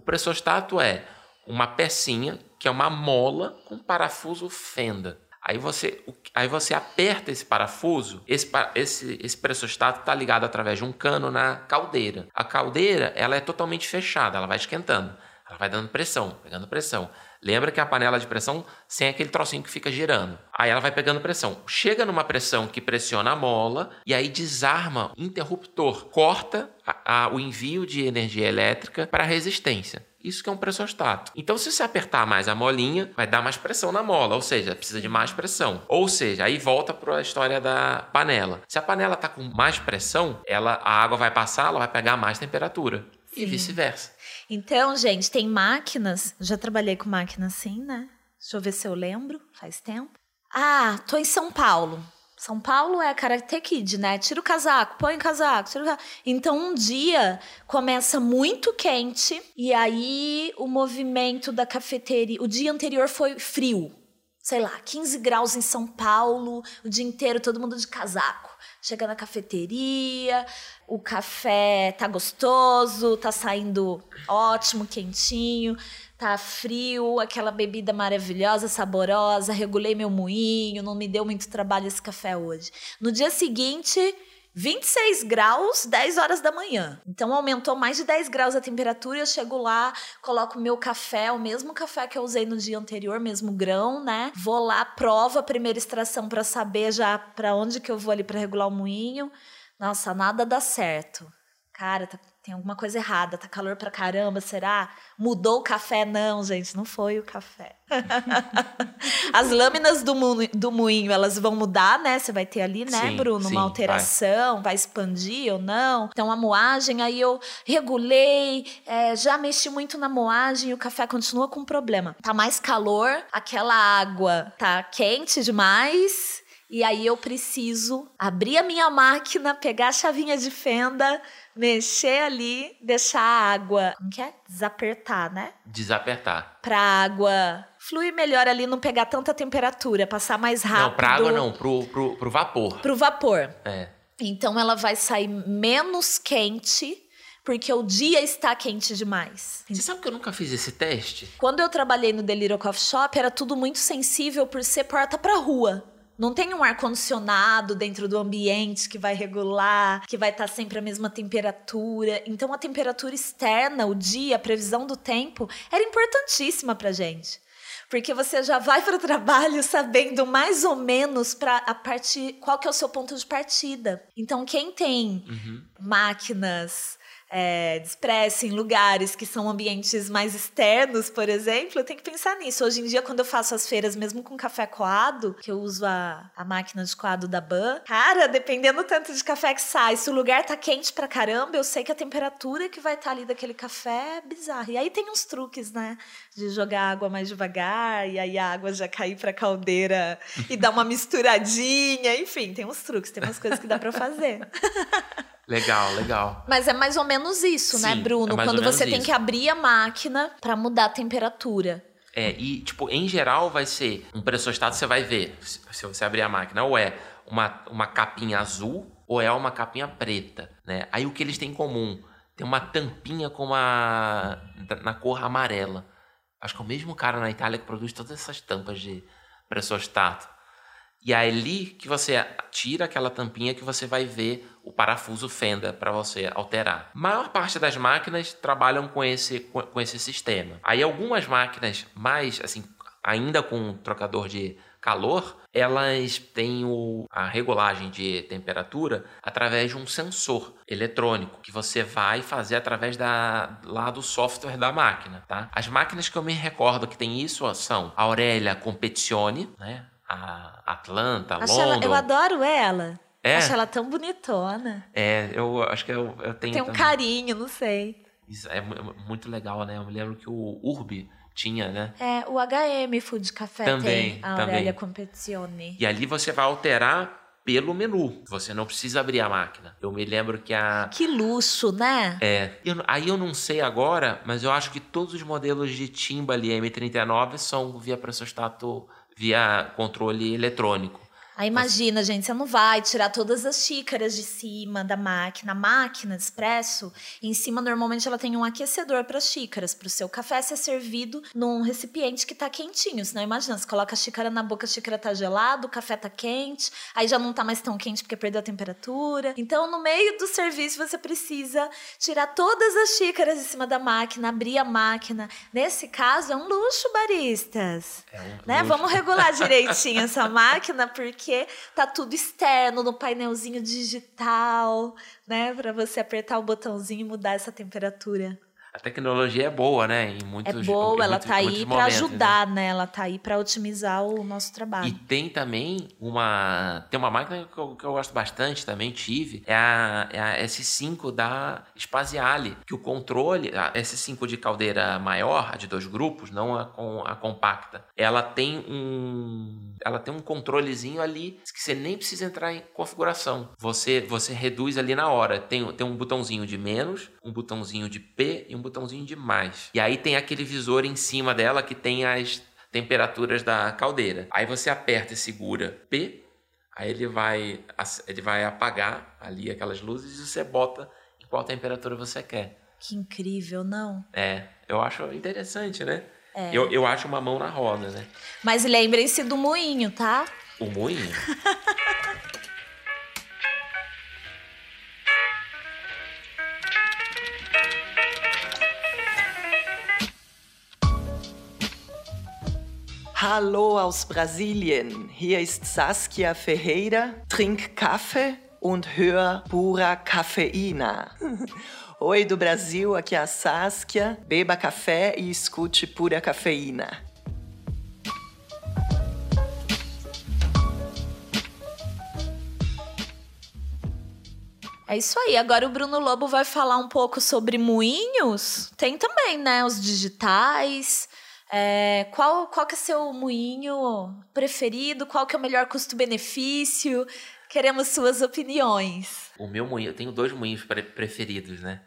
O pressostato é uma pecinha que é uma mola com parafuso fenda. Aí você, aí você aperta esse parafuso, esse, esse, esse pressostato está ligado através de um cano na caldeira. A caldeira ela é totalmente fechada, ela vai esquentando, ela vai dando pressão, pegando pressão. Lembra que a panela de pressão sem aquele trocinho que fica girando. Aí ela vai pegando pressão. Chega numa pressão que pressiona a mola e aí desarma o interruptor, corta a- a- o envio de energia elétrica para a resistência. Isso que é um pressostato. Então, se você apertar mais a molinha, vai dar mais pressão na mola, ou seja, precisa de mais pressão. Ou seja, aí volta para a história da panela. Se a panela está com mais pressão, ela, a água vai passar, ela vai pegar mais temperatura. E Sim. vice-versa. Então, gente, tem máquinas. Já trabalhei com máquina assim, né? Deixa eu ver se eu lembro. Faz tempo. Ah, tô em São Paulo. São Paulo é Karate Kid, né? Tira o casaco, põe o casaco, tira o casaco. Então, um dia começa muito quente e aí o movimento da cafeteria. O dia anterior foi frio. Sei lá, 15 graus em São Paulo, o dia inteiro todo mundo de casaco. Chega na cafeteria, o café tá gostoso, tá saindo ótimo, quentinho, tá frio, aquela bebida maravilhosa, saborosa, regulei meu moinho, não me deu muito trabalho esse café hoje. No dia seguinte, 26 graus, 10 horas da manhã. Então aumentou mais de 10 graus a temperatura. Eu chego lá, coloco meu café, o mesmo café que eu usei no dia anterior, mesmo grão, né? Vou lá, provo a primeira extração para saber já para onde que eu vou ali para regular o moinho. Nossa, nada dá certo. Cara, tá- tem alguma coisa errada, tá calor pra caramba, será? Mudou o café? Não, gente, não foi o café. As lâminas do, mu- do moinho, elas vão mudar, né? Você vai ter ali, né, Sim, Bruno, sim, uma alteração, vai. expandir ou não. Então, a moagem, aí eu regulei, é, já mexi muito na moagem e o café continua com problema. Tá mais calor, aquela água tá quente demais. E aí eu preciso abrir a minha máquina, pegar a chavinha de fenda, mexer ali, deixar a água, como que é? Desapertar, né? Desapertar. Pra água fluir melhor ali, não pegar tanta temperatura, passar mais rápido. Não, pra água não, pro, pro, pro vapor. Pro vapor. É. Então ela vai sair menos quente, porque o dia está quente demais. Você sabe que eu nunca fiz esse teste? Quando eu trabalhei no Delírio Coffee Shop, era tudo muito sensível por ser porta para rua. Não tem um ar-condicionado dentro do ambiente que vai regular, que vai estar sempre a mesma temperatura. Então, a temperatura externa, o dia, a previsão do tempo, era importantíssima pra gente. Porque você já vai para o trabalho sabendo mais ou menos para a partir qual que é o seu ponto de partida. Então, quem tem Uhum. máquinas é, de express em lugares que são ambientes mais externos, por exemplo, tem que pensar nisso. Hoje em dia, quando eu faço as feiras, mesmo com café coado, que eu uso a, a máquina de coado da Ban, cara, dependendo do tanto de café que sai, se o lugar tá quente pra caramba, eu sei que a temperatura que vai estar ali daquele café é bizarra. E aí tem uns truques, né? De jogar água mais devagar, e aí a água já cair pra caldeira e dar uma misturadinha. Enfim, tem uns truques, tem umas coisas que dá pra fazer. Legal, legal. Mas é mais ou menos isso, né, Sim, Bruno? é Quando você tem isso. que abrir a máquina para mudar a temperatura. É, e, tipo, em geral vai ser um pressostato, você vai ver, se se você abrir a máquina, ou é uma, uma capinha azul, ou é uma capinha preta, né? Aí o que eles têm em comum? Tem uma tampinha com uma na cor amarela. Acho que é o mesmo cara na Itália que produz todas essas tampas de pressostato. E é ali que você tira aquela tampinha que você vai ver o parafuso fenda para você alterar. A maior parte das máquinas trabalham com esse, com esse sistema. Aí algumas máquinas mais, assim, ainda com trocador de calor, elas têm o, a regulagem de temperatura através de um sensor eletrônico que você vai fazer através da, lá do software da máquina, tá? As máquinas que eu me recordo que tem isso são a Aurelia Competizione, né? A Atlanta, a London. Ela, eu adoro ela. É. Acho ela tão bonitona. É, eu acho que eu, eu tenho. Tem um também. carinho, não sei. Isso é muito legal, né? Eu me lembro que o Urbi tinha, né? É, o HM Food Café também, tem a Aurélia Competizione. E ali você vai alterar pelo menu. Você não precisa abrir a máquina. Eu me lembro que a. Que luxo, né? É. Eu, aí eu não sei agora, mas eu acho que todos os modelos de Timbali M39 são via pressostato, via controle eletrônico. Aí imagina, gente, você não vai tirar todas as xícaras de cima da máquina. A máquina de expresso, em cima normalmente ela tem um aquecedor para xícaras, para o seu café ser servido num recipiente que está quentinho. Senão imagina, você coloca a xícara na boca, a xícara tá gelada, o café tá quente, aí já não tá mais tão quente porque perdeu a temperatura. Então, no meio do serviço, você precisa tirar todas as xícaras de cima da máquina, abrir a máquina. Nesse caso, é um luxo, baristas. É um né? luxo. Vamos regular direitinho essa máquina, porque porque tá tudo externo no painelzinho digital, né, para você apertar o botãozinho e mudar essa temperatura a tecnologia é boa, né? Em muitos, é boa, ela está aí para ajudar, né? né? Ela está aí para otimizar o nosso trabalho. E tem também uma tem uma máquina que eu, que eu gosto bastante, também tive, é a, é a S5 da Spaziale, que o controle, a S5 de caldeira maior, a de dois grupos, não a, com, a compacta, ela tem um ela tem um controlezinho ali que você nem precisa entrar em configuração. Você você reduz ali na hora. Tem, tem um botãozinho de menos, um botãozinho de P e um botãozinho de mais. E aí tem aquele visor em cima dela que tem as temperaturas da caldeira. Aí você aperta e segura P, aí ele vai, ele vai apagar ali aquelas luzes e você bota em qual temperatura você quer. Que incrível, não? É, eu acho interessante, né? É. Eu, eu acho uma mão na roda, né? Mas lembrem-se do moinho, tá? O moinho? Hallo aus Brasilien. Hier ist Saskia Ferreira. Trink Kaffee und hör pura cafeína. Oi do Brasil, aqui é a Saskia. Beba café e escute pura cafeína. É isso aí. Agora o Bruno Lobo vai falar um pouco sobre moinhos. Tem também, né? Os digitais. É, qual, qual que é seu moinho preferido? Qual que é o melhor custo-benefício? Queremos suas opiniões. O meu moinho, eu tenho dois moinhos pre preferidos, né?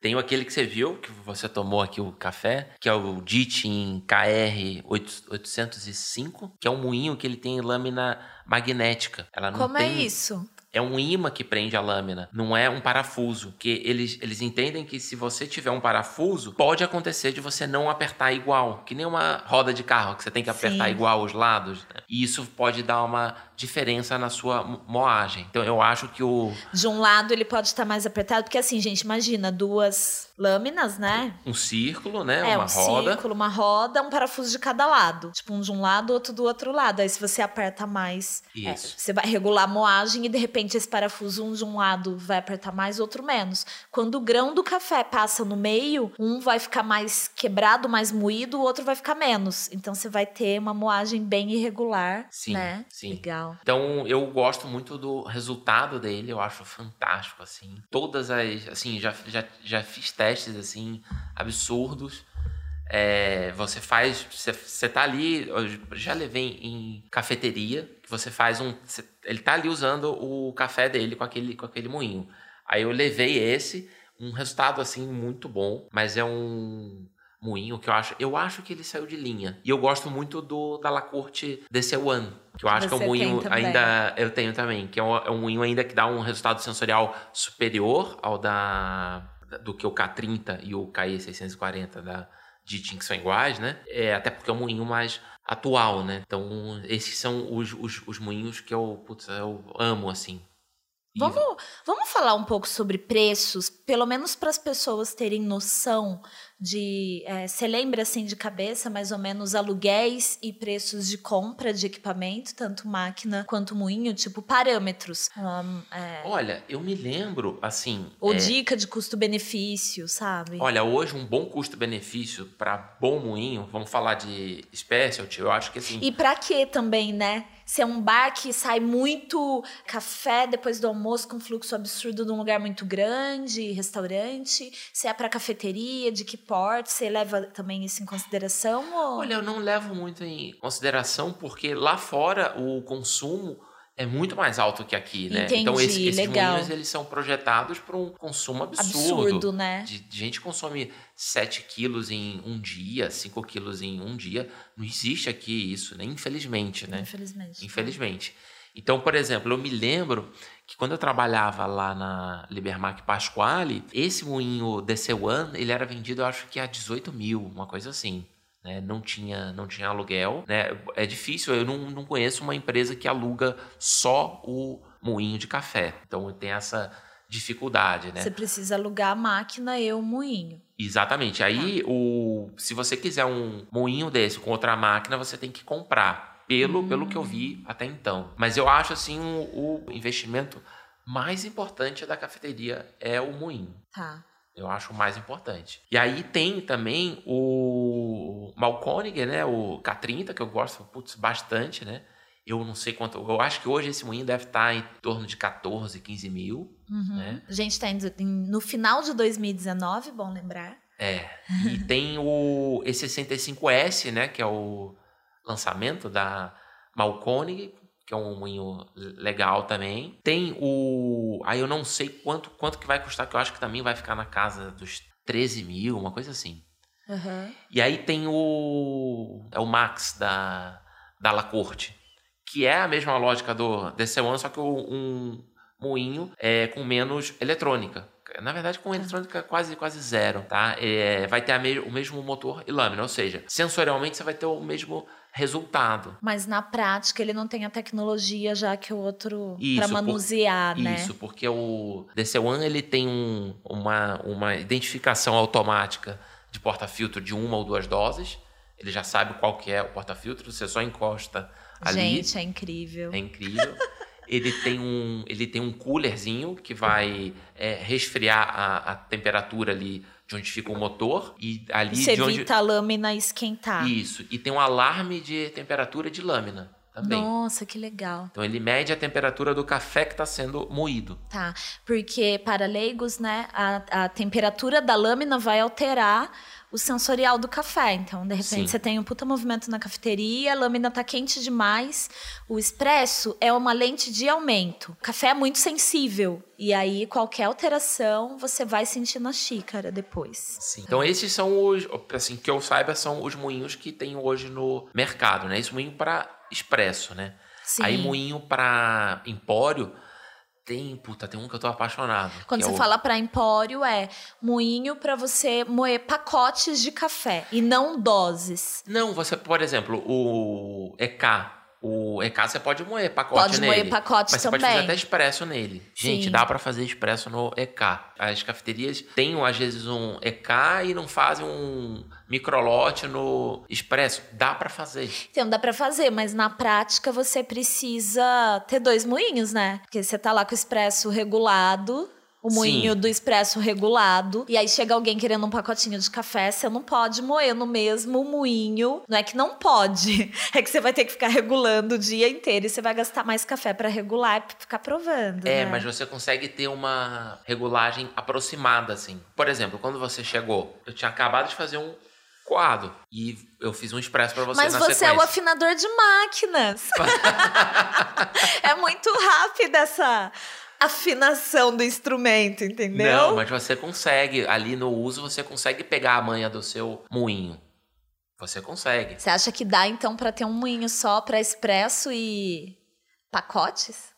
Tenho aquele que você viu, que você tomou aqui o café, que é o Ditin KR 805, que é um moinho que ele tem lâmina magnética. Ela não Como é tem... é isso? É um imã que prende a lâmina, não é um parafuso. Que eles, eles entendem que se você tiver um parafuso, pode acontecer de você não apertar igual, que nem uma roda de carro, que você tem que apertar Sim. igual os lados. Né? E isso pode dar uma diferença na sua moagem. Então eu acho que o. De um lado ele pode estar mais apertado, porque assim, gente, imagina duas lâminas, né? Um círculo, né? É, uma um roda. círculo, uma roda, um parafuso de cada lado. Tipo, um de um lado, outro do outro lado. Aí se você aperta mais, é, você vai regular a moagem e de repente esse parafuso, um de um lado vai apertar mais, outro menos. Quando o grão do café passa no meio, um vai ficar mais quebrado, mais moído, o outro vai ficar menos. Então você vai ter uma moagem bem irregular, sim, né? Sim. Legal. Então eu gosto muito do resultado dele, eu acho fantástico, assim. Todas as, assim, já, já, já fiz testes assim absurdos. É, você faz, você, você tá ali, já levei em cafeteria, que você faz um, ele tá ali usando o café dele com aquele, com aquele moinho. Aí eu levei esse, um resultado assim muito bom, mas é um moinho que eu acho. Eu acho que ele saiu de linha. E eu gosto muito do da La Corte DC One. Que eu acho que é um moinho ainda. Eu tenho também. Que é um, é um moinho ainda que dá um resultado sensorial superior ao da. do que o K30 e o KE640 da Ditin, que são iguais, né? É, até porque é um moinho mais atual, né? Então, esses são os, os, os moinhos que eu, putz, eu amo, assim. Vamos, vamos falar um pouco sobre preços, pelo menos para as pessoas terem noção de. É, você lembra assim de cabeça mais ou menos aluguéis e preços de compra de equipamento, tanto máquina quanto moinho, tipo parâmetros? Um, é... Olha, eu me lembro assim. Ou é... dica de custo-benefício, sabe? Olha, hoje um bom custo-benefício para bom moinho, vamos falar de specialty, eu acho que assim. E para quê também, né? Se é um bar que sai muito café depois do almoço com fluxo absurdo de um lugar muito grande, restaurante. Se é para cafeteria, de que porte, você leva também isso em consideração? Ou... Olha, eu não levo muito em consideração porque lá fora o consumo é muito mais alto que aqui, né? Entendi, então esse, esses legal. moinhos eles são projetados para um consumo absurdo. Absurdo, né? De, de gente consome 7 quilos em um dia, 5 quilos em um dia. Não existe aqui isso, né? Infelizmente, né? Infelizmente. Infelizmente. Então, por exemplo, eu me lembro que quando eu trabalhava lá na Libermac Pasquale, esse moinho DC1, ele era vendido, eu acho que a 18 mil, uma coisa assim né? não, tinha, não tinha aluguel. Né? É difícil, eu não, não conheço uma empresa que aluga só o moinho de café. Então tem essa dificuldade, né? Você precisa alugar a máquina e o moinho. Exatamente. Aí, ah. o, se você quiser um moinho desse com outra máquina, você tem que comprar. Pelo, hum. pelo que eu vi até então. Mas eu acho assim o, o investimento mais importante da cafeteria é o moinho. Tá. Eu acho o mais importante. E aí tem também o Malconiger, né? O K30, que eu gosto putz, bastante, né? Eu não sei quanto. Eu acho que hoje esse moinho deve estar em torno de 14, 15 mil. Uhum. Né? A gente está no final de 2019, bom lembrar. É. E tem o E65S, né? Que é o lançamento da Malconiger, que é um moinho legal também. Tem o. Aí eu não sei quanto, quanto que vai custar, que eu acho que também vai ficar na casa dos 13 mil, uma coisa assim. Uhum. E aí tem o. É o Max da, da La Corte, que é a mesma lógica do DC1, só que um moinho é com menos eletrônica. Na verdade, com eletrônica quase, quase zero, tá? É, vai ter me, o mesmo motor e lâmina, ou seja, sensorialmente você vai ter o mesmo resultado. Mas na prática ele não tem a tecnologia já que o outro para manusear, por, né? Isso, porque o DC-1 ele tem um, uma, uma identificação automática de porta-filtro de uma ou duas doses. Ele já sabe qual que é o porta-filtro, você só encosta ali. Gente, é incrível. É incrível. ele tem um, ele tem um coolerzinho que vai é, resfriar a, a temperatura ali de onde fica o motor e ali Você de onde evita a lâmina esquentar. Isso, e tem um alarme de temperatura de lâmina. Também. Nossa, que legal. Então ele mede a temperatura do café que está sendo moído. Tá, porque para leigos, né, a, a temperatura da lâmina vai alterar o sensorial do café. Então, de repente, Sim. você tem um puta movimento na cafeteria, a lâmina tá quente demais. O expresso é uma lente de aumento. O café é muito sensível. E aí, qualquer alteração, você vai sentir na xícara depois. Sim. Então, esses são os, assim, que eu saiba, são os moinhos que tem hoje no mercado, né? Esse moinho para expresso, né? Sim. Aí, moinho para empório tem, puta, tem um que eu tô apaixonado. Quando você é o... fala para empório, é moinho para você moer pacotes de café e não doses. Não, você, por exemplo, o EK, o EK você pode moer pacote pode nele. Pode moer pacote mas também. Mas você pode fazer até expresso nele. Gente, Sim. dá para fazer expresso no EK. As cafeterias têm, às vezes, um EK e não fazem um microlote no expresso. Dá para fazer. Então, dá para fazer, mas na prática você precisa ter dois moinhos, né? Porque você tá lá com o expresso regulado o moinho Sim. do expresso regulado. E aí chega alguém querendo um pacotinho de café, você não pode moer no mesmo moinho. Não é que não pode, é que você vai ter que ficar regulando o dia inteiro e você vai gastar mais café para regular e ficar provando. É, né? mas você consegue ter uma regulagem aproximada, assim. Por exemplo, quando você chegou, eu tinha acabado de fazer um coado. E eu fiz um expresso para você Mas você sequência. é o afinador de máquinas. é muito rápido essa afinação do instrumento, entendeu? Não, mas você consegue, ali no uso, você consegue pegar a manha do seu moinho. Você consegue. Você acha que dá então para ter um moinho só para expresso e pacotes?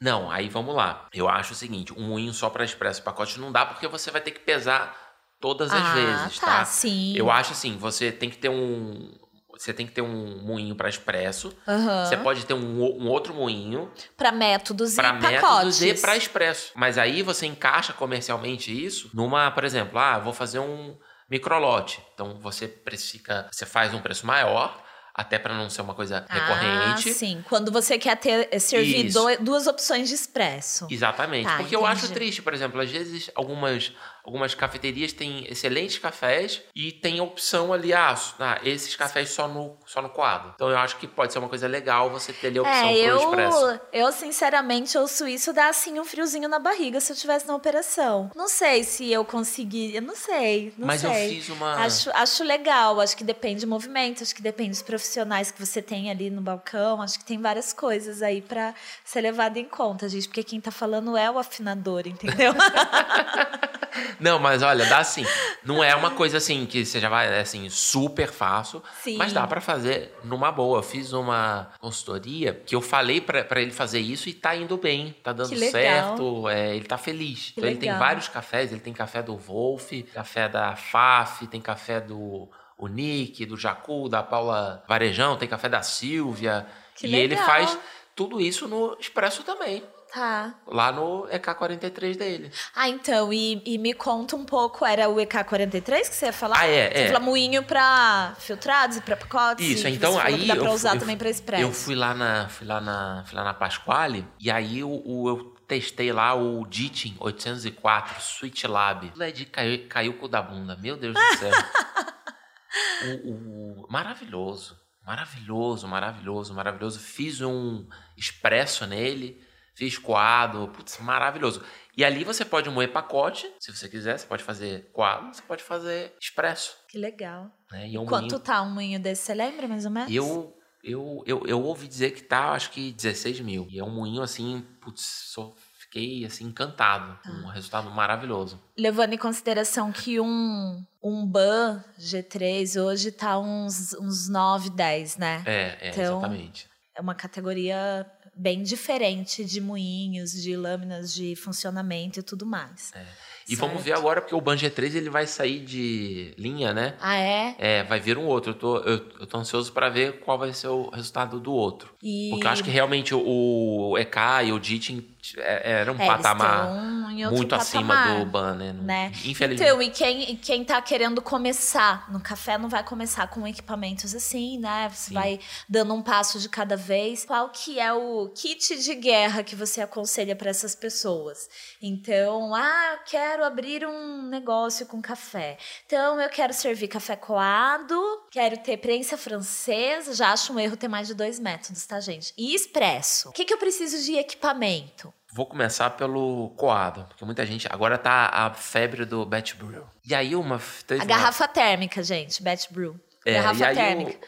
Não, aí vamos lá. Eu acho o seguinte, um moinho só para expresso e pacote não dá porque você vai ter que pesar todas as ah, vezes, tá? tá? Sim. Eu acho assim, você tem que ter um você tem que ter um moinho para expresso. Uhum. Você pode ter um, um outro moinho para métodos pra e métodos pacotes. e para expresso. Mas aí você encaixa comercialmente isso numa, por exemplo, ah, vou fazer um microlote. Então você precifica, você faz um preço maior, até para não ser uma coisa recorrente. Ah, sim. Quando você quer ter eh, servir Isso. do- duas opções de expresso. Exatamente. Tá, Porque eu entendi. acho triste, por exemplo, às vezes algumas, algumas cafeterias têm excelentes cafés e tem a opção ali, ah, ah, esses cafés só no, só no coado. Então eu acho que pode ser uma coisa legal você ter ali a opção É, pro expresso. eu, eu sinceramente ouço isso dá assim um friozinho na barriga se eu tivesse na operação. Não sei se eu conseguiria, não sei, não Mas eu sei. fiz uma. Acho, acho legal, acho que depende do movimento, acho que depende dos profissionais que você tem ali no balcão, acho que tem várias coisas aí pra ser levado em conta, gente, porque quem tá falando é o afinador, entendeu? Não, mas olha, dá assim. Não é uma coisa assim que você já vai, é assim, super fácil. Sim. Mas dá pra fazer numa boa. Eu fiz uma consultoria que eu falei pra pra ele fazer isso e tá indo bem, tá dando legal. certo, é, ele tá feliz. Que então ele tem legal. vários cafés, ele tem café do Wolf, café da Faf, tem café do o Nick, do Jacu, da Paula Varejão, tem café da Silvia. Que e ele legal. faz tudo isso no Expresso também. Tá. Lá no EK43 dele. Ah, então, e, e me conta um pouco, era o EK43 que você ia falar? Ah, é, Você é. fala moinho pra filtrados e pra pacotes? Isso, então aí dá pra eu usar fui- eu também pra expresso. Eu fui lá na, fui lá na, fui lá na Pasquale e aí o, o- eu testei lá o Ditin 804 Sweet Lab. Aquilo é de caiu, caiu o cu da bunda, meu Deus do céu. o, o- maravilhoso, maravilhoso, maravilhoso, maravilhoso. Fiz um expresso nele, fiz coado, putz, maravilhoso. E ali você pode moer pacote, se você quiser, você pode fazer coado, você pode fazer expresso. Que legal. Né? É um Quanto moinho- tá um moinho desse, você lembra mais ou menos? eu, eu, eu, eu ouvi dizer que tá, acho que 16 mil. E é um moinho assim, putz, só fiquei assim encantado. Ah. Um resultado maravilhoso. Levando em consideração que um, um ban G3 hoje tá uns, uns 9, 10, né? É, é, Então- exatamente. É uma categoria bem diferente de moinhos, de lâminas de funcionamento e tudo mais. E vamos Certo. ver agora, porque o Ban G3 ele vai sair de linha, né? Ah, é? É, vai vir um outro. Eu tô, eu, eu tô ansioso para ver qual vai ser o resultado do outro. E... Porque eu acho que realmente o, o EK e o Ditin é- era um É, patamar muito acima patamar, do Ban, né? Né? Infelizmente. Então, e quem, e quem tá querendo começar no café não vai começar com equipamentos assim, né? Você Sim. vai dando um passo de cada vez. Qual que é o kit de guerra que você aconselha para essas pessoas? Então, ah, quero abrir um negócio com café. Então, eu quero servir café coado, quero ter prensa francesa. Já acho um erro ter mais de dois métodos, tá, gente? E expresso. O que, que eu preciso de equipamento? Vou começar pelo coado, porque muita gente. Agora tá a febre do Batch Brew. E aí uma. A uma- garrafa térmica, gente, Batch Brew. É, garrafa térmica.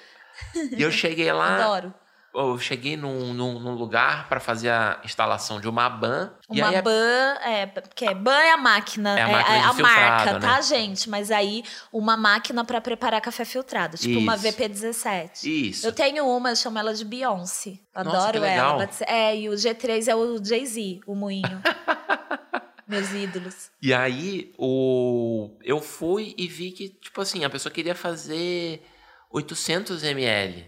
Eu, e eu cheguei lá. Adoro. Eu cheguei num, num, num lugar para fazer a instalação de uma ban. e Uma a- ban, é, porque é ban é a máquina, É é a a, máquina de a marca, né? tá, gente? Mas aí uma máquina pra preparar café filtrado, tipo uma Isso. VP17. Isso. Eu tenho uma, eu chamo ela de Beyoncé. Nossa, Adoro que ela. É, e o G3 é o Jay-Z, o moinho. Meus ídolos. E aí o eu fui e vi que, tipo assim, a pessoa queria fazer 800 ml.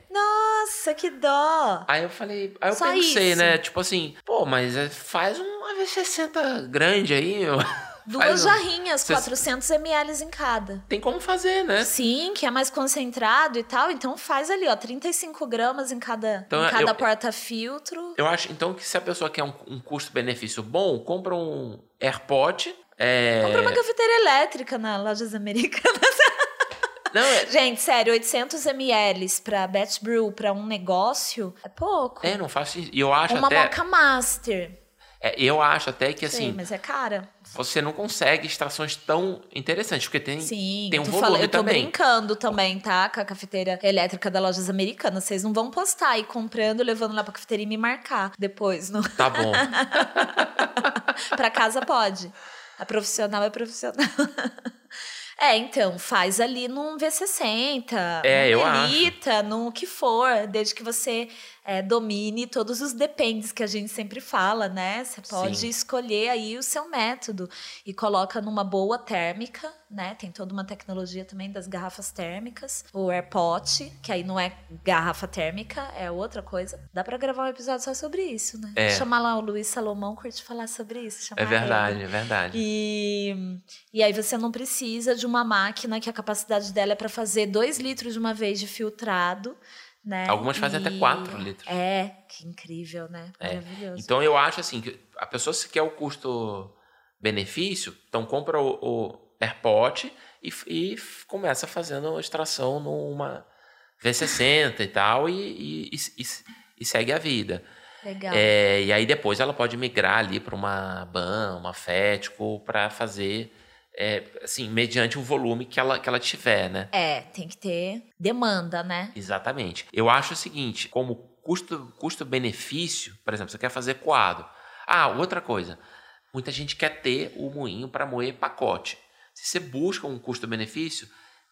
Nossa, que dó! Aí eu falei, aí eu Só pensei, isso? né? Tipo assim, pô, mas é- faz uma V60 grande aí, meu. Duas Faz jarrinhas, Cês- 400 ml em cada. Tem como fazer, né? Sim, que é mais concentrado e tal. Então faz ali, ó, 35 gramas em cada, Então, em cada porta-filtro. Eu acho, então, que se a pessoa quer um, um custo-benefício bom, compra um AirPod. É... Compra uma cafeteira elétrica na lojas americanas. Não, é, Gente, sério, 800 ml pra batch brew, pra um negócio, é pouco. é, não faço isso. E eu acho uma até. moca master. é, eu acho até que assim, mas é cara. você não consegue extrações tão interessantes, porque tem, Sim, tem um volume fala- eu tô também. brincando também, tá? Com a cafeteira elétrica da lojas americanas. Vocês não vão postar aí comprando, levando lá pra cafeteria e me marcar depois. No... Tá bom. para casa pode. A profissional é profissional. É, então, faz ali num V60, é, num Elita, no que for, desde que você é, domine todos os dependes que a gente sempre fala, né? Você pode Sim. escolher aí o seu método e coloca numa boa térmica, né? Tem toda uma tecnologia também das garrafas térmicas, o AirPot, que aí não é garrafa térmica, é outra coisa. Dá para gravar um episódio só sobre isso, né? É. Chamar lá o Luiz Salomão curte falar sobre isso. É verdade, ele. é verdade. E, e aí você não precisa de uma máquina que a capacidade dela é para fazer 2 litros de uma vez de filtrado. Né? Algumas fazem e... até 4 litros. É, que incrível, né? É. Maravilhoso. É. Então eu acho assim que a pessoa se quer o custo-benefício, então compra o, o AirPod e, e, começa fazendo extração numa V60 e tal e, e, e, segue a vida. Legal. É, e aí depois ela pode migrar ali para uma BAN, uma FETCO, para fazer é, assim, mediante o volume que ela, que ela tiver, né? É, tem que ter demanda, né? Exatamente. Eu acho o seguinte, como custo, custo-benefício, por exemplo, você quer fazer coado. Ah, outra coisa, muita gente quer ter o moinho para moer pacote. Se você busca um custo-benefício,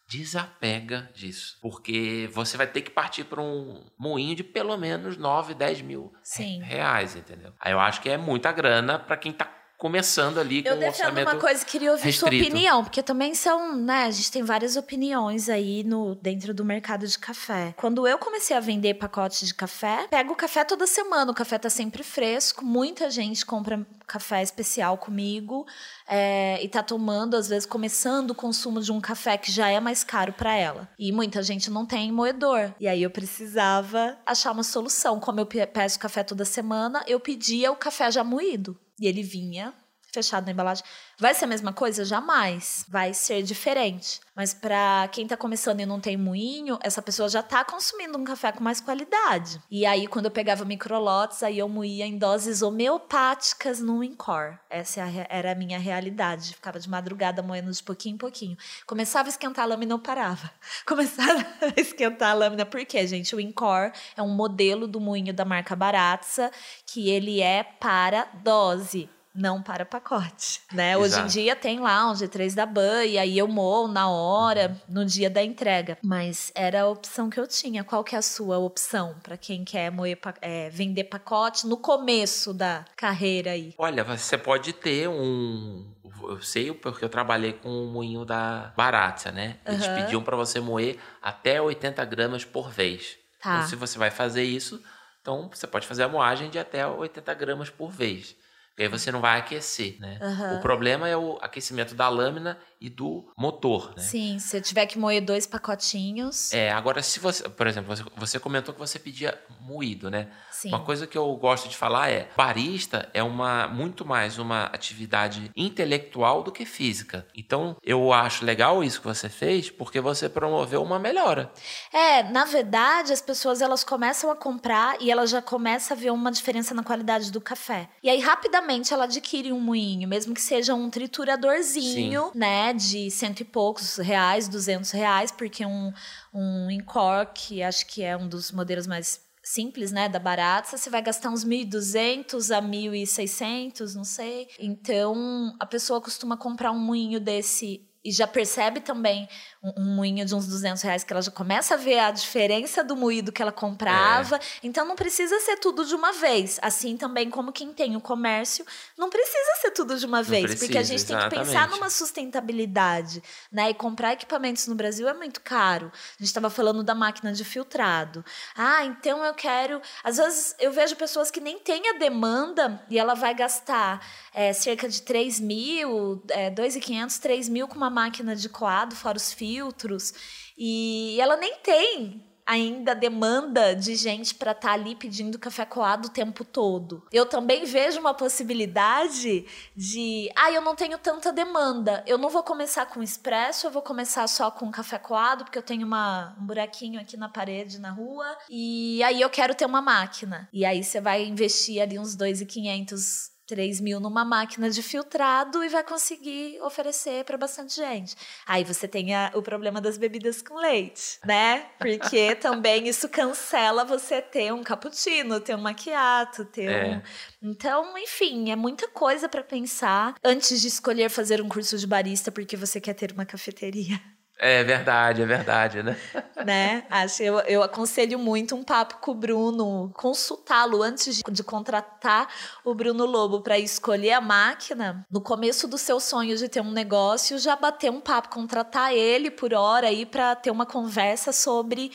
desapega disso. Porque você vai ter que partir para um moinho de pelo menos 9, 10 mil Sim. reais, entendeu? Aí eu acho que é muita grana para quem está começando ali com eu um orçamento uma coisa, queria ouvir restrito. sua opinião, porque também são, né, a gente tem várias opiniões aí no dentro do mercado de café. Quando eu comecei a vender pacotes de café, pego o café toda semana, o café tá sempre fresco, muita gente compra café especial comigo é, e tá tomando, às vezes, começando o consumo de um café que já é mais caro para ela. E muita gente não tem moedor. E aí eu precisava achar uma solução. Como eu peço café toda semana, eu pedia o café já moído. E ele vinha fechado na embalagem. Vai ser a mesma coisa? Jamais. Vai ser diferente. Mas para quem tá começando e não tem moinho, essa pessoa já tá consumindo um café com mais qualidade. E aí, quando eu pegava microlotes, aí eu moía em doses homeopáticas no Incor. Essa é era a minha realidade. Ficava de madrugada moendo de pouquinho em pouquinho. Começava a esquentar a lâmina, eu parava. Começava a esquentar a lâmina. Por quê, gente? O Incor é um modelo do moinho da marca Baratza, que ele é para dose não para pacote, né? Exato. Hoje em dia tem lá um G3 da Ban e aí eu moo na hora, uhum. no dia da entrega. Mas era a opção que eu tinha. Qual que é a sua opção para quem quer moer, é, vender pacote no começo da carreira aí? Olha, você pode ter um eu sei porque eu trabalhei com o moinho da Baratza, né? Eles uhum. pediam para você moer até 80 gramas por vez. Tá. Então, se você vai fazer isso, então você pode fazer a moagem de até 80 gramas por vez. E aí você não vai aquecer, né? Uhum. O problema é o aquecimento da lâmina e do motor, né? Sim, se eu tiver que moer dois pacotinhos. É, agora se você, por exemplo, você, você comentou que você pedia moído, né? Sim. Uma coisa que eu gosto de falar é, barista é uma muito mais uma atividade intelectual do que física. Então, eu acho legal isso que você fez, porque você promoveu uma melhora. É, na verdade, as pessoas elas começam a comprar e elas já começam a ver uma diferença na qualidade do café. E aí rapidamente ela adquire um moinho, mesmo que seja um trituradorzinho, Sim. né? De cento e poucos reais, duzentos reais, porque um, um Encore, que acho que é um dos modelos mais simples, né, da barata, você vai gastar uns 1.200 a 1.600, não sei. Então, a pessoa costuma comprar um moinho desse e já percebe também um, um, moinho de uns 200 reais que ela já começa a ver a diferença do moído que ela comprava. É. Então não precisa ser tudo de uma vez. Assim também como quem tem o comércio, não precisa ser tudo de uma vez, precisa, porque a gente exatamente. tem que pensar numa sustentabilidade, né? E comprar equipamentos no Brasil é muito caro. A gente estava falando da máquina de filtrado. Ah, então eu quero. Às vezes eu vejo pessoas que nem têm a demanda e ela vai gastar é, cerca de 3 mil, é, 2.500, 3 mil com uma máquina de coado, fora os filtros. E ela nem tem ainda demanda de gente para estar tá ali pedindo café coado o tempo todo. Eu também vejo uma possibilidade de, ah, eu não tenho tanta demanda, eu não vou começar com expresso, eu vou começar só com café coado, porque eu tenho uma, um buraquinho aqui na parede, na rua, e aí eu quero ter uma máquina. E aí você vai investir ali uns 2.500 3 mil numa máquina de filtrado e vai conseguir oferecer para bastante gente. Aí você tem a, o problema das bebidas com leite, né? Porque também isso cancela você ter um cappuccino, ter um macchiato, ter é. um. Então, enfim, é muita coisa para pensar antes de escolher fazer um curso de barista porque você quer ter uma cafeteria. É verdade, é verdade, né? né? Acho, eu, eu aconselho muito um papo com o Bruno, consultá-lo antes de, de, contratar o Bruno Lobo para escolher a máquina. No começo do seu sonho de ter um negócio, já bater um papo, contratar ele por hora aí para ter uma conversa sobre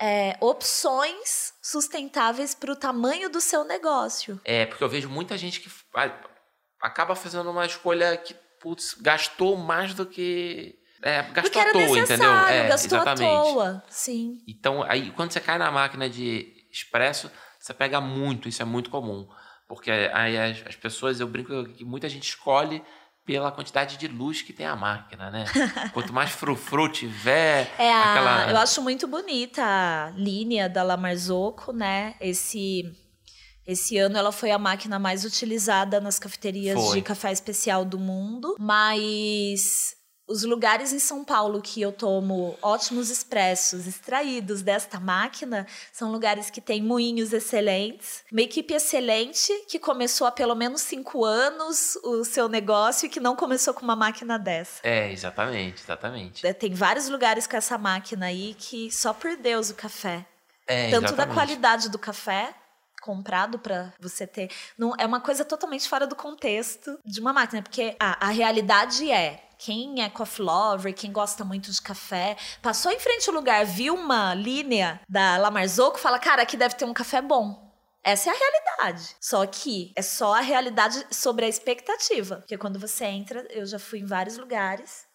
é, opções sustentáveis para o tamanho do seu negócio. É, porque eu vejo muita gente que acaba fazendo uma escolha que, putz, gastou mais do que é, gastou à toa, entendeu? É, gastou exatamente. à toa, sim. Então, aí, quando você cai na máquina de expresso, você pega muito, isso é muito comum. Porque aí as, as pessoas, eu brinco que muita gente escolhe pela quantidade de luz que tem a máquina, né? Quanto mais frufru tiver, é a, aquela... Eu acho muito bonita a linha da La Marzocco, né? Esse... Esse ano ela foi a máquina mais utilizada nas cafeterias foi. de café especial do mundo, mas os lugares em São Paulo que eu tomo ótimos expressos extraídos desta máquina são lugares que têm moinhos excelentes, uma equipe excelente que começou há pelo menos cinco anos o seu negócio e que não começou com uma máquina dessa. É, exatamente, exatamente. É, tem vários lugares com essa máquina aí que só por Deus o café. É, Tanto exatamente. da qualidade do café comprado para você ter. Não, é uma coisa totalmente fora do contexto de uma máquina, porque a, a realidade é quem é coffee lover, quem gosta muito de café, passou em frente ao lugar, viu uma linha da La Marzocco, fala, cara, aqui deve ter um café bom. Essa é a realidade. Só que é só a realidade sobre a expectativa. Porque quando você entra, eu já fui em vários lugares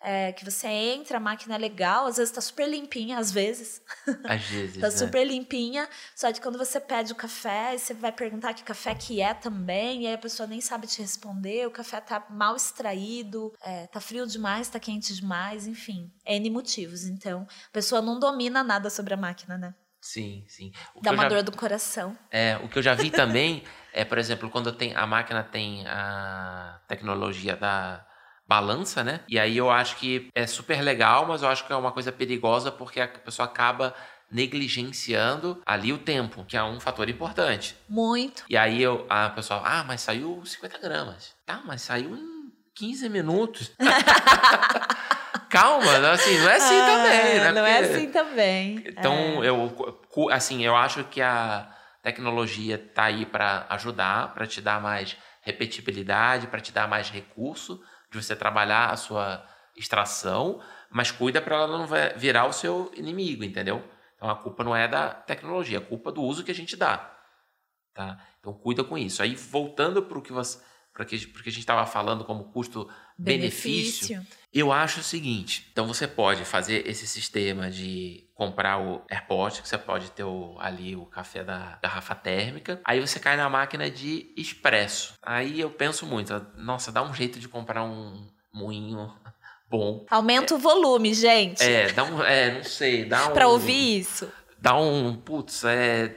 é, que você entra, a máquina é legal, às vezes tá super limpinha, às vezes. Às vezes. tá né? super limpinha. Só que quando você pede o café, você vai perguntar que café que é também, e aí a pessoa nem sabe te responder, o café tá mal extraído, é, tá frio demais, tá quente demais, enfim. N motivos. Então, a pessoa não domina nada sobre a máquina, né? Sim, sim. O Dá uma já... dor do coração. É, o que eu já vi também é, por exemplo, quando tem, a máquina tem a tecnologia da balança, né? E aí eu acho que é super legal, mas eu acho que é uma coisa perigosa porque a pessoa acaba negligenciando ali o tempo, que é um fator importante. Muito. E aí eu, a pessoa, ah, mas saiu 50 gramas. Tá, mas saiu em 15 minutos. Calma, assim, não é assim ah, também, né? Não é Porque... é assim também. Então, é. eu, assim, eu acho que a tecnologia tá aí para ajudar, para te dar mais repetibilidade, para te dar mais recurso, de você trabalhar a sua extração, mas cuida para ela não virar o seu inimigo, entendeu? Então a culpa não é da tecnologia, a culpa é do uso que a gente dá. Tá? Então cuida com isso. Aí voltando para o que você para que, que a gente estava falando como custo-benefício, eu acho o seguinte: então você pode fazer esse sistema de comprar o AirPod, que você pode ter o, ali o café da garrafa térmica, aí você cai na máquina de expresso. Aí eu penso muito, nossa, dá um jeito de comprar um moinho bom. Aumenta é, o volume, gente. É, dá um, é, não sei, dá um. para ouvir isso. Dá um, putz, é,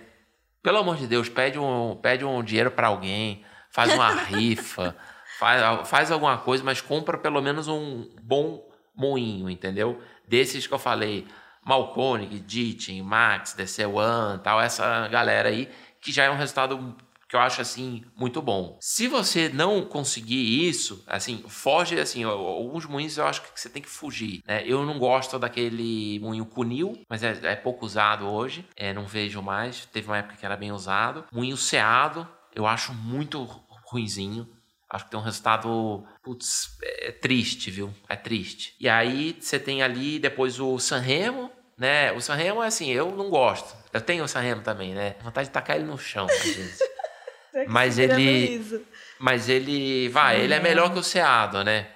pelo amor de Deus, pede um, pede um dinheiro para alguém faz uma rifa, faz, faz alguma coisa, mas compra pelo menos um bom moinho, entendeu? Desses que eu falei, Malconic, Ditting, Max, DC One, tal, essa galera aí, que já é um resultado que eu acho assim muito bom. Se você não conseguir isso, assim, foge assim, alguns moinhos eu acho que você tem que fugir, né? Eu não gosto daquele moinho cunil, mas é, é pouco usado hoje, é, não vejo mais. Teve uma época que era bem usado. Moinho ceado, eu acho muito ruinzinho. Acho que tem um resultado, putz, é triste, viu? É triste. E aí você tem ali depois o Sanremo, né? O Sanremo é assim, eu não gosto. Eu tenho o Sanremo também, né? Vontade de tacar ele no chão, às vezes. mas ele. Mas ele. Vai, ele é melhor que o Seado, né?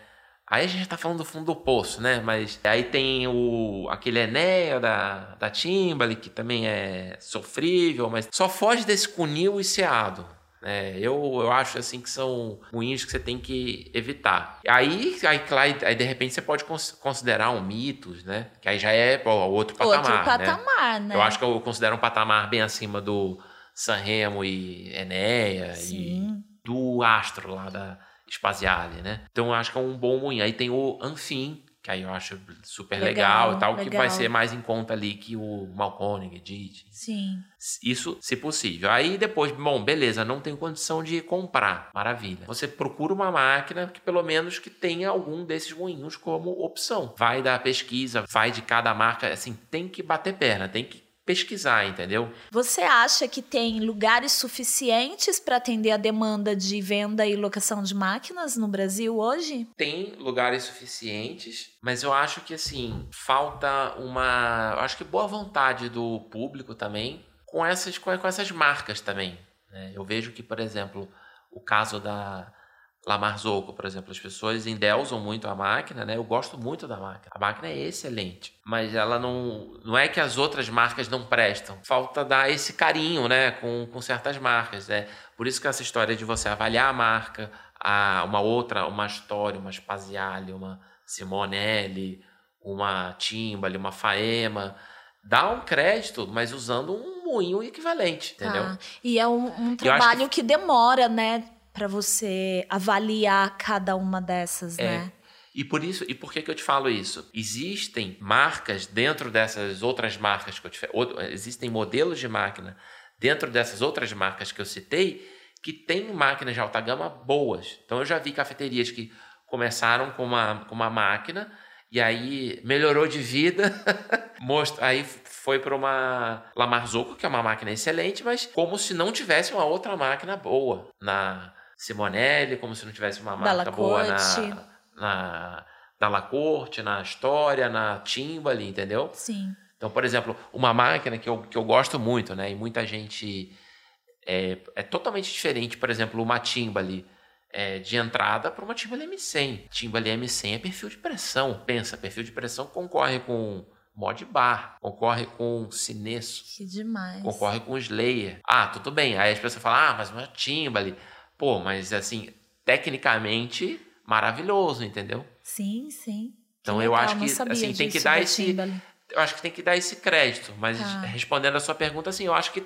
Aí a gente tá falando do fundo do poço, né? Mas aí tem o aquele Enéa da, da Timberlake, que também é sofrível, mas só foge desse cunil e Seado. É, eu, eu acho assim que são ruins que você tem que evitar. Aí, aí, claro, aí de repente você pode considerar um mitos, né? Que aí já é pô, outro patamar. Outro patamar, né? né? Eu acho que eu considero um patamar bem acima do Sanremo e Enéa. Sim. do Astro lá da Spaziale, né? Então eu acho que é um bom moinho. Aí tem o Anfim, que aí eu acho super legal, legal e tal, legal. que vai ser mais em conta ali que o Malkonig, Edith. Sim. Isso, se possível. Aí depois, bom, beleza, não tenho condição de comprar. Maravilha. Você procura uma máquina que pelo menos que tenha algum desses moinhos como opção. Vai da pesquisa, vai de cada marca, assim, tem que bater perna, tem que pesquisar, entendeu? Você acha que tem lugares suficientes para atender a demanda de venda e locação de máquinas no Brasil hoje? Tem lugares suficientes, mas eu acho que assim, falta uma, acho que boa vontade do público também com essas com essas marcas também. Né? Eu vejo que, por exemplo, o caso da La Marzocco, por exemplo, as pessoas endeusam muito a máquina, né? Eu gosto muito da máquina. A máquina é excelente, mas ela não não é que as outras marcas não prestam. Falta dar esse carinho, né, com, com certas marcas, né? Por isso que essa história de você avaliar a marca, a uma outra, uma história, uma Spaziale, uma Simonelli, uma Timbali, uma Faema, dá um crédito, mas usando um moinho equivalente, entendeu? Ah, e é um, um trabalho que... que demora, né? Para você avaliar cada uma dessas, é. né? E por isso, e por que, que eu te falo isso? Existem marcas dentro dessas outras marcas que eu te existem modelos de máquina dentro dessas outras marcas que eu citei que tem máquinas de alta gama boas. Então eu já vi cafeterias que começaram com uma, com uma máquina e aí melhorou de vida, aí foi para uma La Marzocco, que é uma máquina excelente, mas como se não tivesse uma outra máquina boa na Simonelli, como se não tivesse uma marca boa na, na da La Corte, na História, na Timbali, entendeu? Sim. Então, por exemplo, uma máquina que eu, que eu gosto muito, né? E muita gente é, é totalmente diferente, por exemplo, uma Timbali é, de entrada para uma Timbali M100. Timbali M100 é perfil de pressão. Pensa, perfil de pressão concorre com Mod Bar, concorre com Cinesso. Que demais. Concorre com Slayer. Ah, tudo bem. Aí as pessoas falam, ah, mas uma Timbali. Pô, mas assim, tecnicamente maravilhoso, entendeu? Sim, sim. Então que eu legal, acho que assim, tem que dar esse eu acho que tem que dar esse crédito, mas tá. respondendo a sua pergunta assim, eu acho que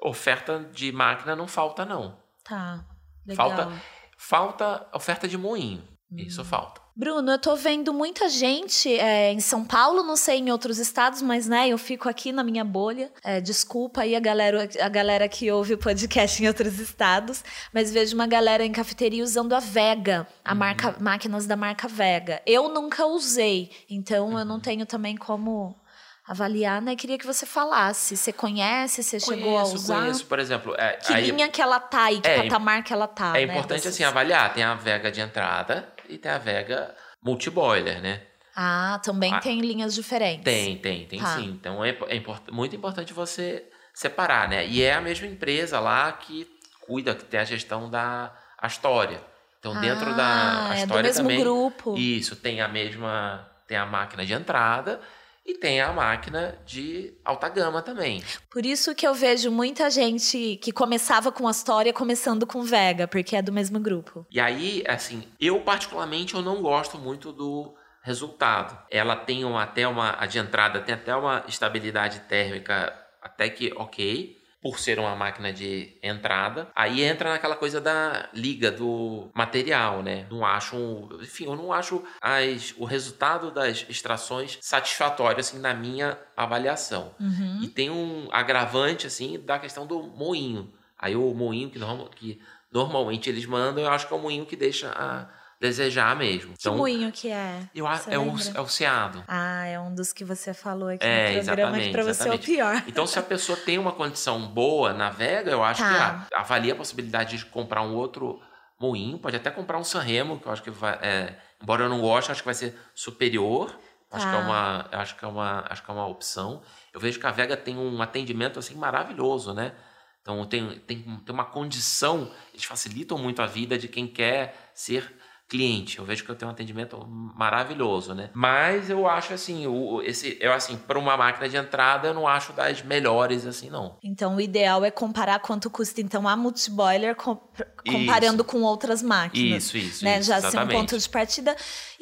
oferta de máquina não falta não. Tá. Legal. Falta falta oferta de moinho. Hum. Isso falta. Bruno, eu tô vendo muita gente é, em São Paulo, não sei em outros estados, mas né, eu fico aqui na minha bolha. É, desculpa aí a galera, a galera que ouve o podcast em outros estados, mas vejo uma galera em cafeteria usando a Vega, a uhum. marca, máquinas da marca Vega. Eu nunca usei, então eu não uhum. tenho também como avaliar, né? Queria que você falasse. Você conhece? Você conheço, chegou a usar? Conheço, por exemplo. É, que aí, linha que ela tá e que é, patamar que ela tá. É né, importante assim avaliar. Tem a Vega de entrada e tem a Vega multiboiler, né? Ah, também ah, tem linhas diferentes. Tem, tem, tem tá. sim. Então é, é import, muito importante você separar, né? E é a mesma empresa lá que cuida, que tem a gestão da Astoria. Então, dentro ah, da Astoria é do mesmo também. grupo. Isso, tem a mesma. Tem a máquina de entrada e tem a máquina de alta gama também. Por isso que eu vejo muita gente que começava com a história começando com Vega, porque é do mesmo grupo. E aí, assim, eu particularmente eu não gosto muito do resultado. Ela tem uma, até uma a de entrada tem até uma estabilidade térmica até que OK, por ser uma máquina de entrada. Aí entra naquela coisa da liga do material, né? Não acho, um, enfim, eu não acho as, o resultado das extrações satisfatório assim na minha avaliação. Uhum. E tem um agravante assim da questão do moinho. Aí o moinho que, normal, que normalmente eles mandam, eu acho que é o moinho que deixa a desejar mesmo. Que então, moinho que é? Eu, é, o, é o Seado. Ah, é um dos que você falou aqui é, no programa que para você é o pior. Então, se a pessoa tem uma condição boa, navega, eu acho tá. que ah, avalia a possibilidade de comprar um outro moinho, pode até comprar um Sanremo, que eu acho que vai, é, embora eu não goste, acho que vai ser superior. Acho que é tá. uma, acho que é uma, acho que é uma opção. Eu vejo que a Vega tem um atendimento assim maravilhoso, né? Então tem, tem, tem uma condição, eles facilitam muito a vida de quem quer ser cliente. Eu vejo que eu tenho um atendimento maravilhoso, né? Mas eu acho assim, o, esse, eu assim, para uma máquina de entrada, eu não acho das melhores assim, não. Então, o ideal é comparar quanto custa então a multiboiler comparando isso. com outras máquinas. Isso, isso. Né? Isso, Já ser um ponto de partida.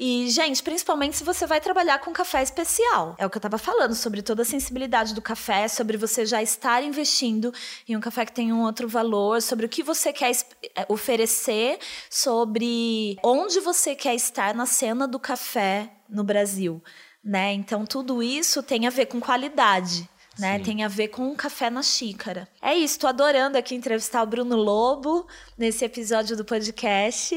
E, gente, principalmente se você vai trabalhar com café especial. É o que eu estava falando, sobre toda a sensibilidade do café, sobre você já estar investindo em um café que tem um outro valor, sobre o que você quer é, oferecer, sobre onde você quer estar na cena do café no Brasil. Né? Então, tudo isso tem a ver com qualidade né? Sim. Tem a ver com um café na xícara. É isso, tô adorando aqui entrevistar o Bruno Lobo nesse episódio do podcast.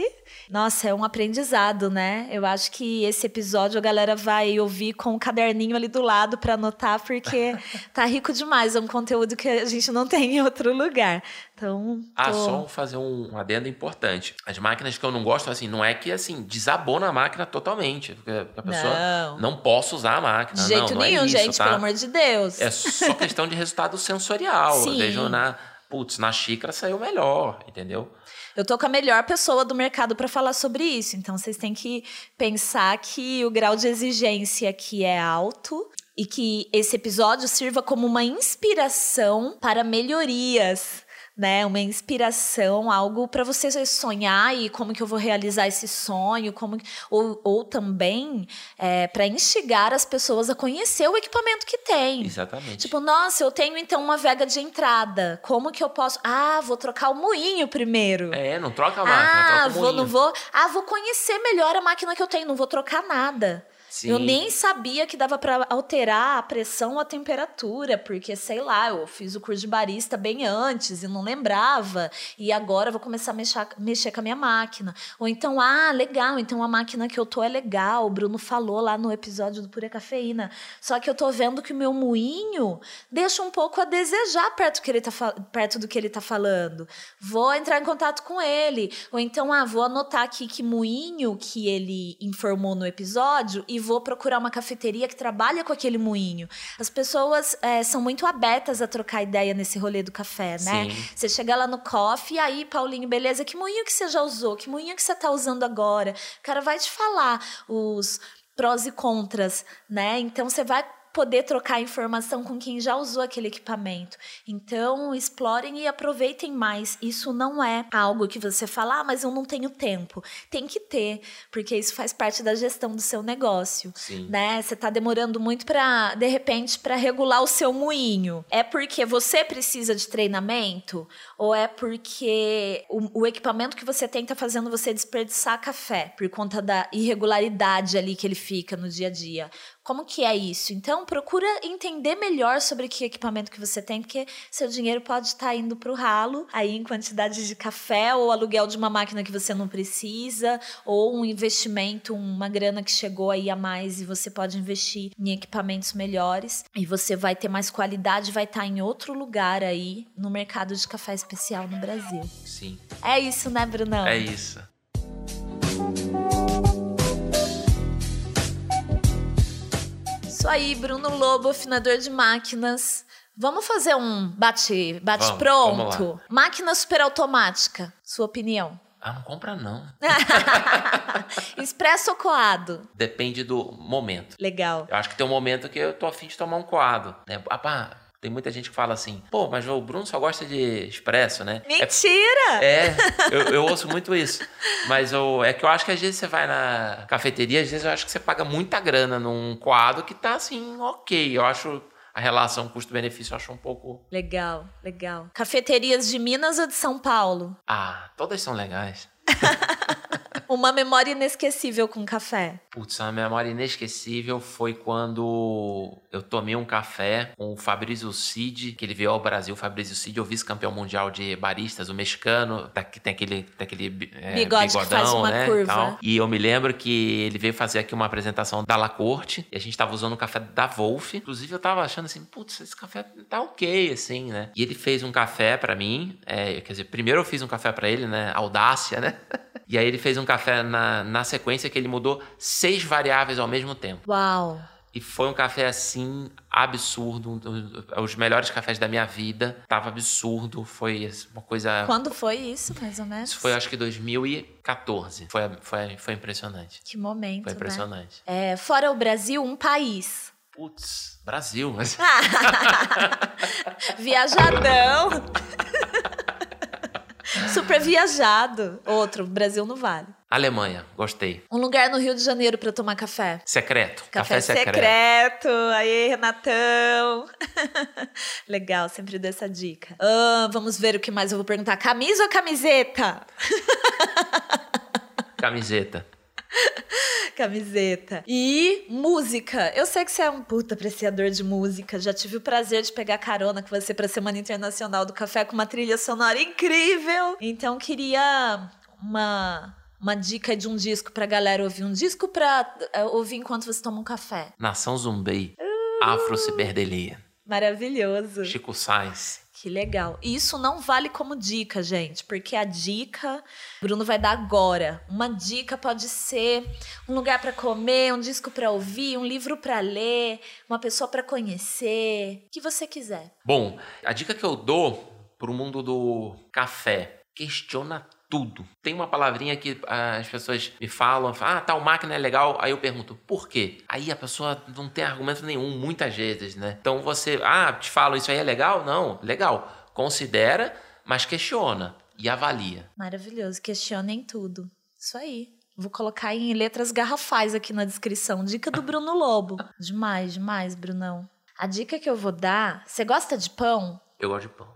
Nossa, é um aprendizado, né? Eu acho que esse episódio a galera vai ouvir com um caderninho ali do lado para anotar, porque tá rico demais. É um conteúdo que a gente não tem em outro lugar. Então. Ah, tô... Ah, só fazer um adendo importante. As máquinas que eu não gosto, assim, não é que assim, desabou na máquina totalmente. Porque a pessoa não, não posso usar a máquina. De jeito não, nenhum, não é isso, gente, tá? pelo amor de Deus. É só questão de resultado sensorial. Sim. Eu vejo na. Putz, na xícara saiu melhor, entendeu? Eu tô com a melhor pessoa do mercado para falar sobre isso. Então vocês têm que pensar que o grau de exigência aqui é alto e que esse episódio sirva como uma inspiração para melhorias né? Uma inspiração, algo para você sonhar e como que eu vou realizar esse sonho, como ou, ou também é, para instigar as pessoas a conhecer o equipamento que tem. Exatamente. Tipo, nossa, eu tenho então uma vega de entrada. Como que eu posso? Ah, vou trocar o moinho primeiro. É, não troca a máquina, ah, troca o vou, não vou. Ah, vou conhecer melhor a máquina que eu tenho, não vou trocar nada. Sim. Eu nem sabia que dava para alterar a pressão ou a temperatura, porque sei lá, eu fiz o curso de barista bem antes e não lembrava, e agora vou começar a mexer, mexer com a minha máquina. Ou então, ah, legal, então a máquina que eu tô é legal, o Bruno falou lá no episódio do Pura Cafeína. Só que eu tô vendo que o meu moinho deixa um pouco a desejar perto, que ele tá, perto do que ele tá falando. Vou entrar em contato com ele. Ou então, ah, vou anotar aqui que moinho que ele informou no episódio e vou procurar uma cafeteria que trabalha com aquele moinho. As pessoas é, são muito abertas a trocar ideia nesse rolê do café, né? Sim. Você chega lá no coffee, e aí, Paulinho, beleza? Que moinho que você já usou? Que moinho que você está usando agora? O cara vai te falar os prós e contras, né? Então você vai poder trocar informação com quem já usou aquele equipamento. Então, explorem e aproveitem mais. Isso não é algo que você fala, ah, mas eu não tenho tempo. Tem que ter, porque isso faz parte da gestão do seu negócio, Sim. né? Você está demorando muito para, de repente, para regular o seu moinho. É porque você precisa de treinamento ou é porque o, o equipamento que você tem está fazendo você desperdiçar café por conta da irregularidade ali que ele fica no dia a dia? Como que é isso? Então, procura entender melhor sobre que equipamento que você tem, porque seu dinheiro pode estar indo para o ralo, aí em quantidade de café, ou aluguel de uma máquina que você não precisa, ou um investimento, uma grana que chegou aí a mais e você pode investir em equipamentos melhores. E você vai ter mais qualidade, vai estar em outro lugar aí no mercado de café especial no Brasil. Sim. É isso, né, Brunão? É isso. Isso aí, Bruno Lobo, afinador de máquinas. Vamos fazer um bate, bate Vamos, pronto? vamos Máquina superautomática, sua opinião? Ah, não compra não. Expresso ou coado? Depende do momento. Legal. Eu acho que tem um momento que eu tô afim de tomar um coado. Né? Ah, pá, tem muita gente que fala assim, pô, mas o Bruno só gosta de expresso, né? Mentira! É, é eu, eu, ouço muito isso. Mas eu, é que eu acho que às vezes você vai na cafeteria, às vezes eu acho que você paga muita grana num quadro que tá assim, ok. Eu acho a relação custo-benefício eu acho um pouco. Legal, legal. Cafeterias de Minas ou de São Paulo? Ah, todas são legais. Uma memória inesquecível com café. Putz, uma memória inesquecível foi quando eu tomei um café com o Fabrício Cid, que ele veio ao Brasil. O Fabrício Cid, o vice-campeão mundial de baristas, o mexicano, que tem aquele, tem aquele é, Bigode bigodão, que faz uma né? curva. E, tal. e eu me lembro que ele veio fazer aqui uma apresentação da La Corte e a gente tava usando um café da Wolf. Inclusive, eu tava achando assim, putz, esse café tá ok, assim, né? E ele fez um café para mim. É, quer dizer, primeiro eu fiz um café para ele, né? Audácia, né? E aí ele fez um café na, na sequência que ele mudou seis variáveis ao mesmo tempo. Uau! E foi um café assim, absurdo. Um os melhores cafés da minha vida. Tava absurdo. Foi uma coisa. Quando foi isso, mais ou menos? Isso foi acho que 2014. Foi, foi, foi impressionante. Que momento. Foi impressionante. Né? É, fora o Brasil, um país. Putz, Brasil, mas. Viajadão! Super viajado. Outro, Brasil não vale. Alemanha, gostei. Um lugar no Rio de Janeiro para tomar café. Secreto. Café, café secreto. secreto. Aí, Renatão. Legal, sempre dou essa dica. Ah, vamos ver o que mais eu vou perguntar. Camisa ou camiseta? Camiseta. Camiseta. E música. Eu sei que você é um puta apreciador de música. Já tive o prazer de pegar carona com você pra Semana Internacional do Café com uma trilha sonora incrível. Então queria uma uma dica de um disco pra galera ouvir. Um disco pra uh, ouvir enquanto você toma um café. Nação Zumbi. Uh, Afro-Ciberdelia. Maravilhoso. Chico Sainz. Que legal. E isso não vale como dica, gente, porque a dica Bruno vai dar agora. Uma dica pode ser um lugar para comer, um disco para ouvir, um livro para ler, uma pessoa para conhecer, o que você quiser. Bom, a dica que eu dou pro mundo do café, questiona tudo. Tem uma palavrinha que as pessoas me falam, ah, tal máquina é legal. Aí eu pergunto, por quê? Aí a pessoa não tem argumento nenhum, muitas vezes, né? Então você, ah, te falo, isso aí é legal? Não, legal. Considera, mas questiona e avalia. Maravilhoso, questionem tudo. Isso aí. Vou colocar em letras garrafais aqui na descrição. Dica do Bruno Lobo. demais, demais, Brunão. A dica que eu vou dar, você gosta de pão? Eu gosto de pão.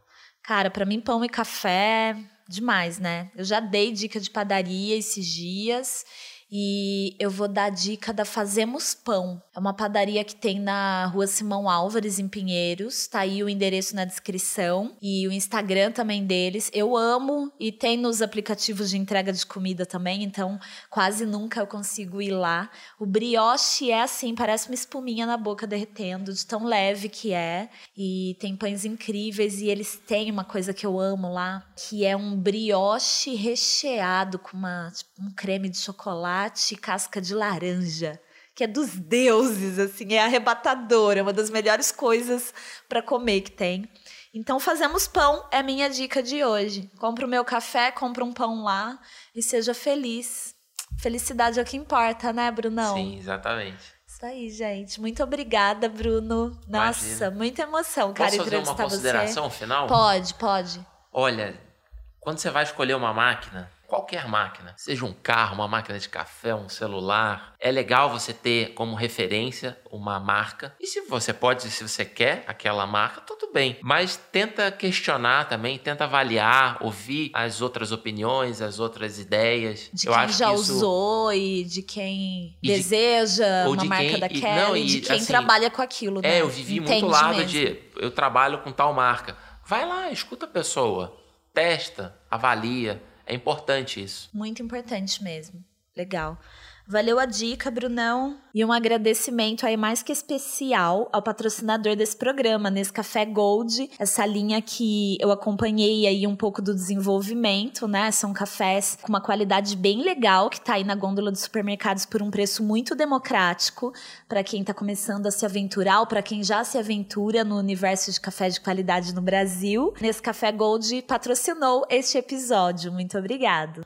Cara, para mim pão e café demais, né? Eu já dei dica de padaria esses dias e eu vou dar a dica da Fazemos Pão. É uma padaria que tem na rua Simão Álvares, em Pinheiros. Tá aí o endereço na descrição e o Instagram também deles. Eu amo e tem nos aplicativos de entrega de comida também, então quase nunca eu consigo ir lá. O brioche é assim, parece uma espuminha na boca derretendo, de tão leve que é. E tem pães incríveis e eles têm uma coisa que eu amo lá, que é um brioche recheado com uma, tipo, um creme de chocolate chocolate e casca de laranja, que é dos deuses, assim, é arrebatador, é uma das melhores coisas para comer que tem. Então, fazemos pão, é minha dica de hoje. Compre o meu café, compre um pão lá e seja feliz. Felicidade é o que importa, né, Brunão? Sim, exatamente. Isso aí, gente. Muito obrigada, Bruno. Nossa, Imagina. muita emoção, cara, Posso fazer uma consideração você. final? Pode, pode. Olha, quando você vai escolher uma máquina, qualquer máquina, seja um carro, uma máquina de café, um celular. É legal você ter como referência uma marca. E se você pode, se você quer aquela marca, tudo bem. Mas tenta questionar também, tenta avaliar, ouvir as outras opiniões, as outras ideias. De Eu quem já isso... usou e de quem e deseja de... uma de marca quem... daquela e, não, e, de quem assim, trabalha com aquilo. É, né? eu vivi Entende muito lado mesmo. de eu trabalho com tal marca. Vai lá, escuta a pessoa, testa, avalia. É importante isso. Muito importante mesmo. Legal. Valeu a dica, Brunão. E um agradecimento aí mais que especial ao patrocinador desse programa, Nescafé Gold, essa linha que eu acompanhei aí um pouco do desenvolvimento, né? São cafés com uma qualidade bem legal que tá aí na gôndola dos supermercados por um preço muito democrático para quem tá começando a se aventurar ou para quem já se aventura no universo de café de qualidade no Brasil. Nescafé Gold patrocinou este episódio. Muito obrigado.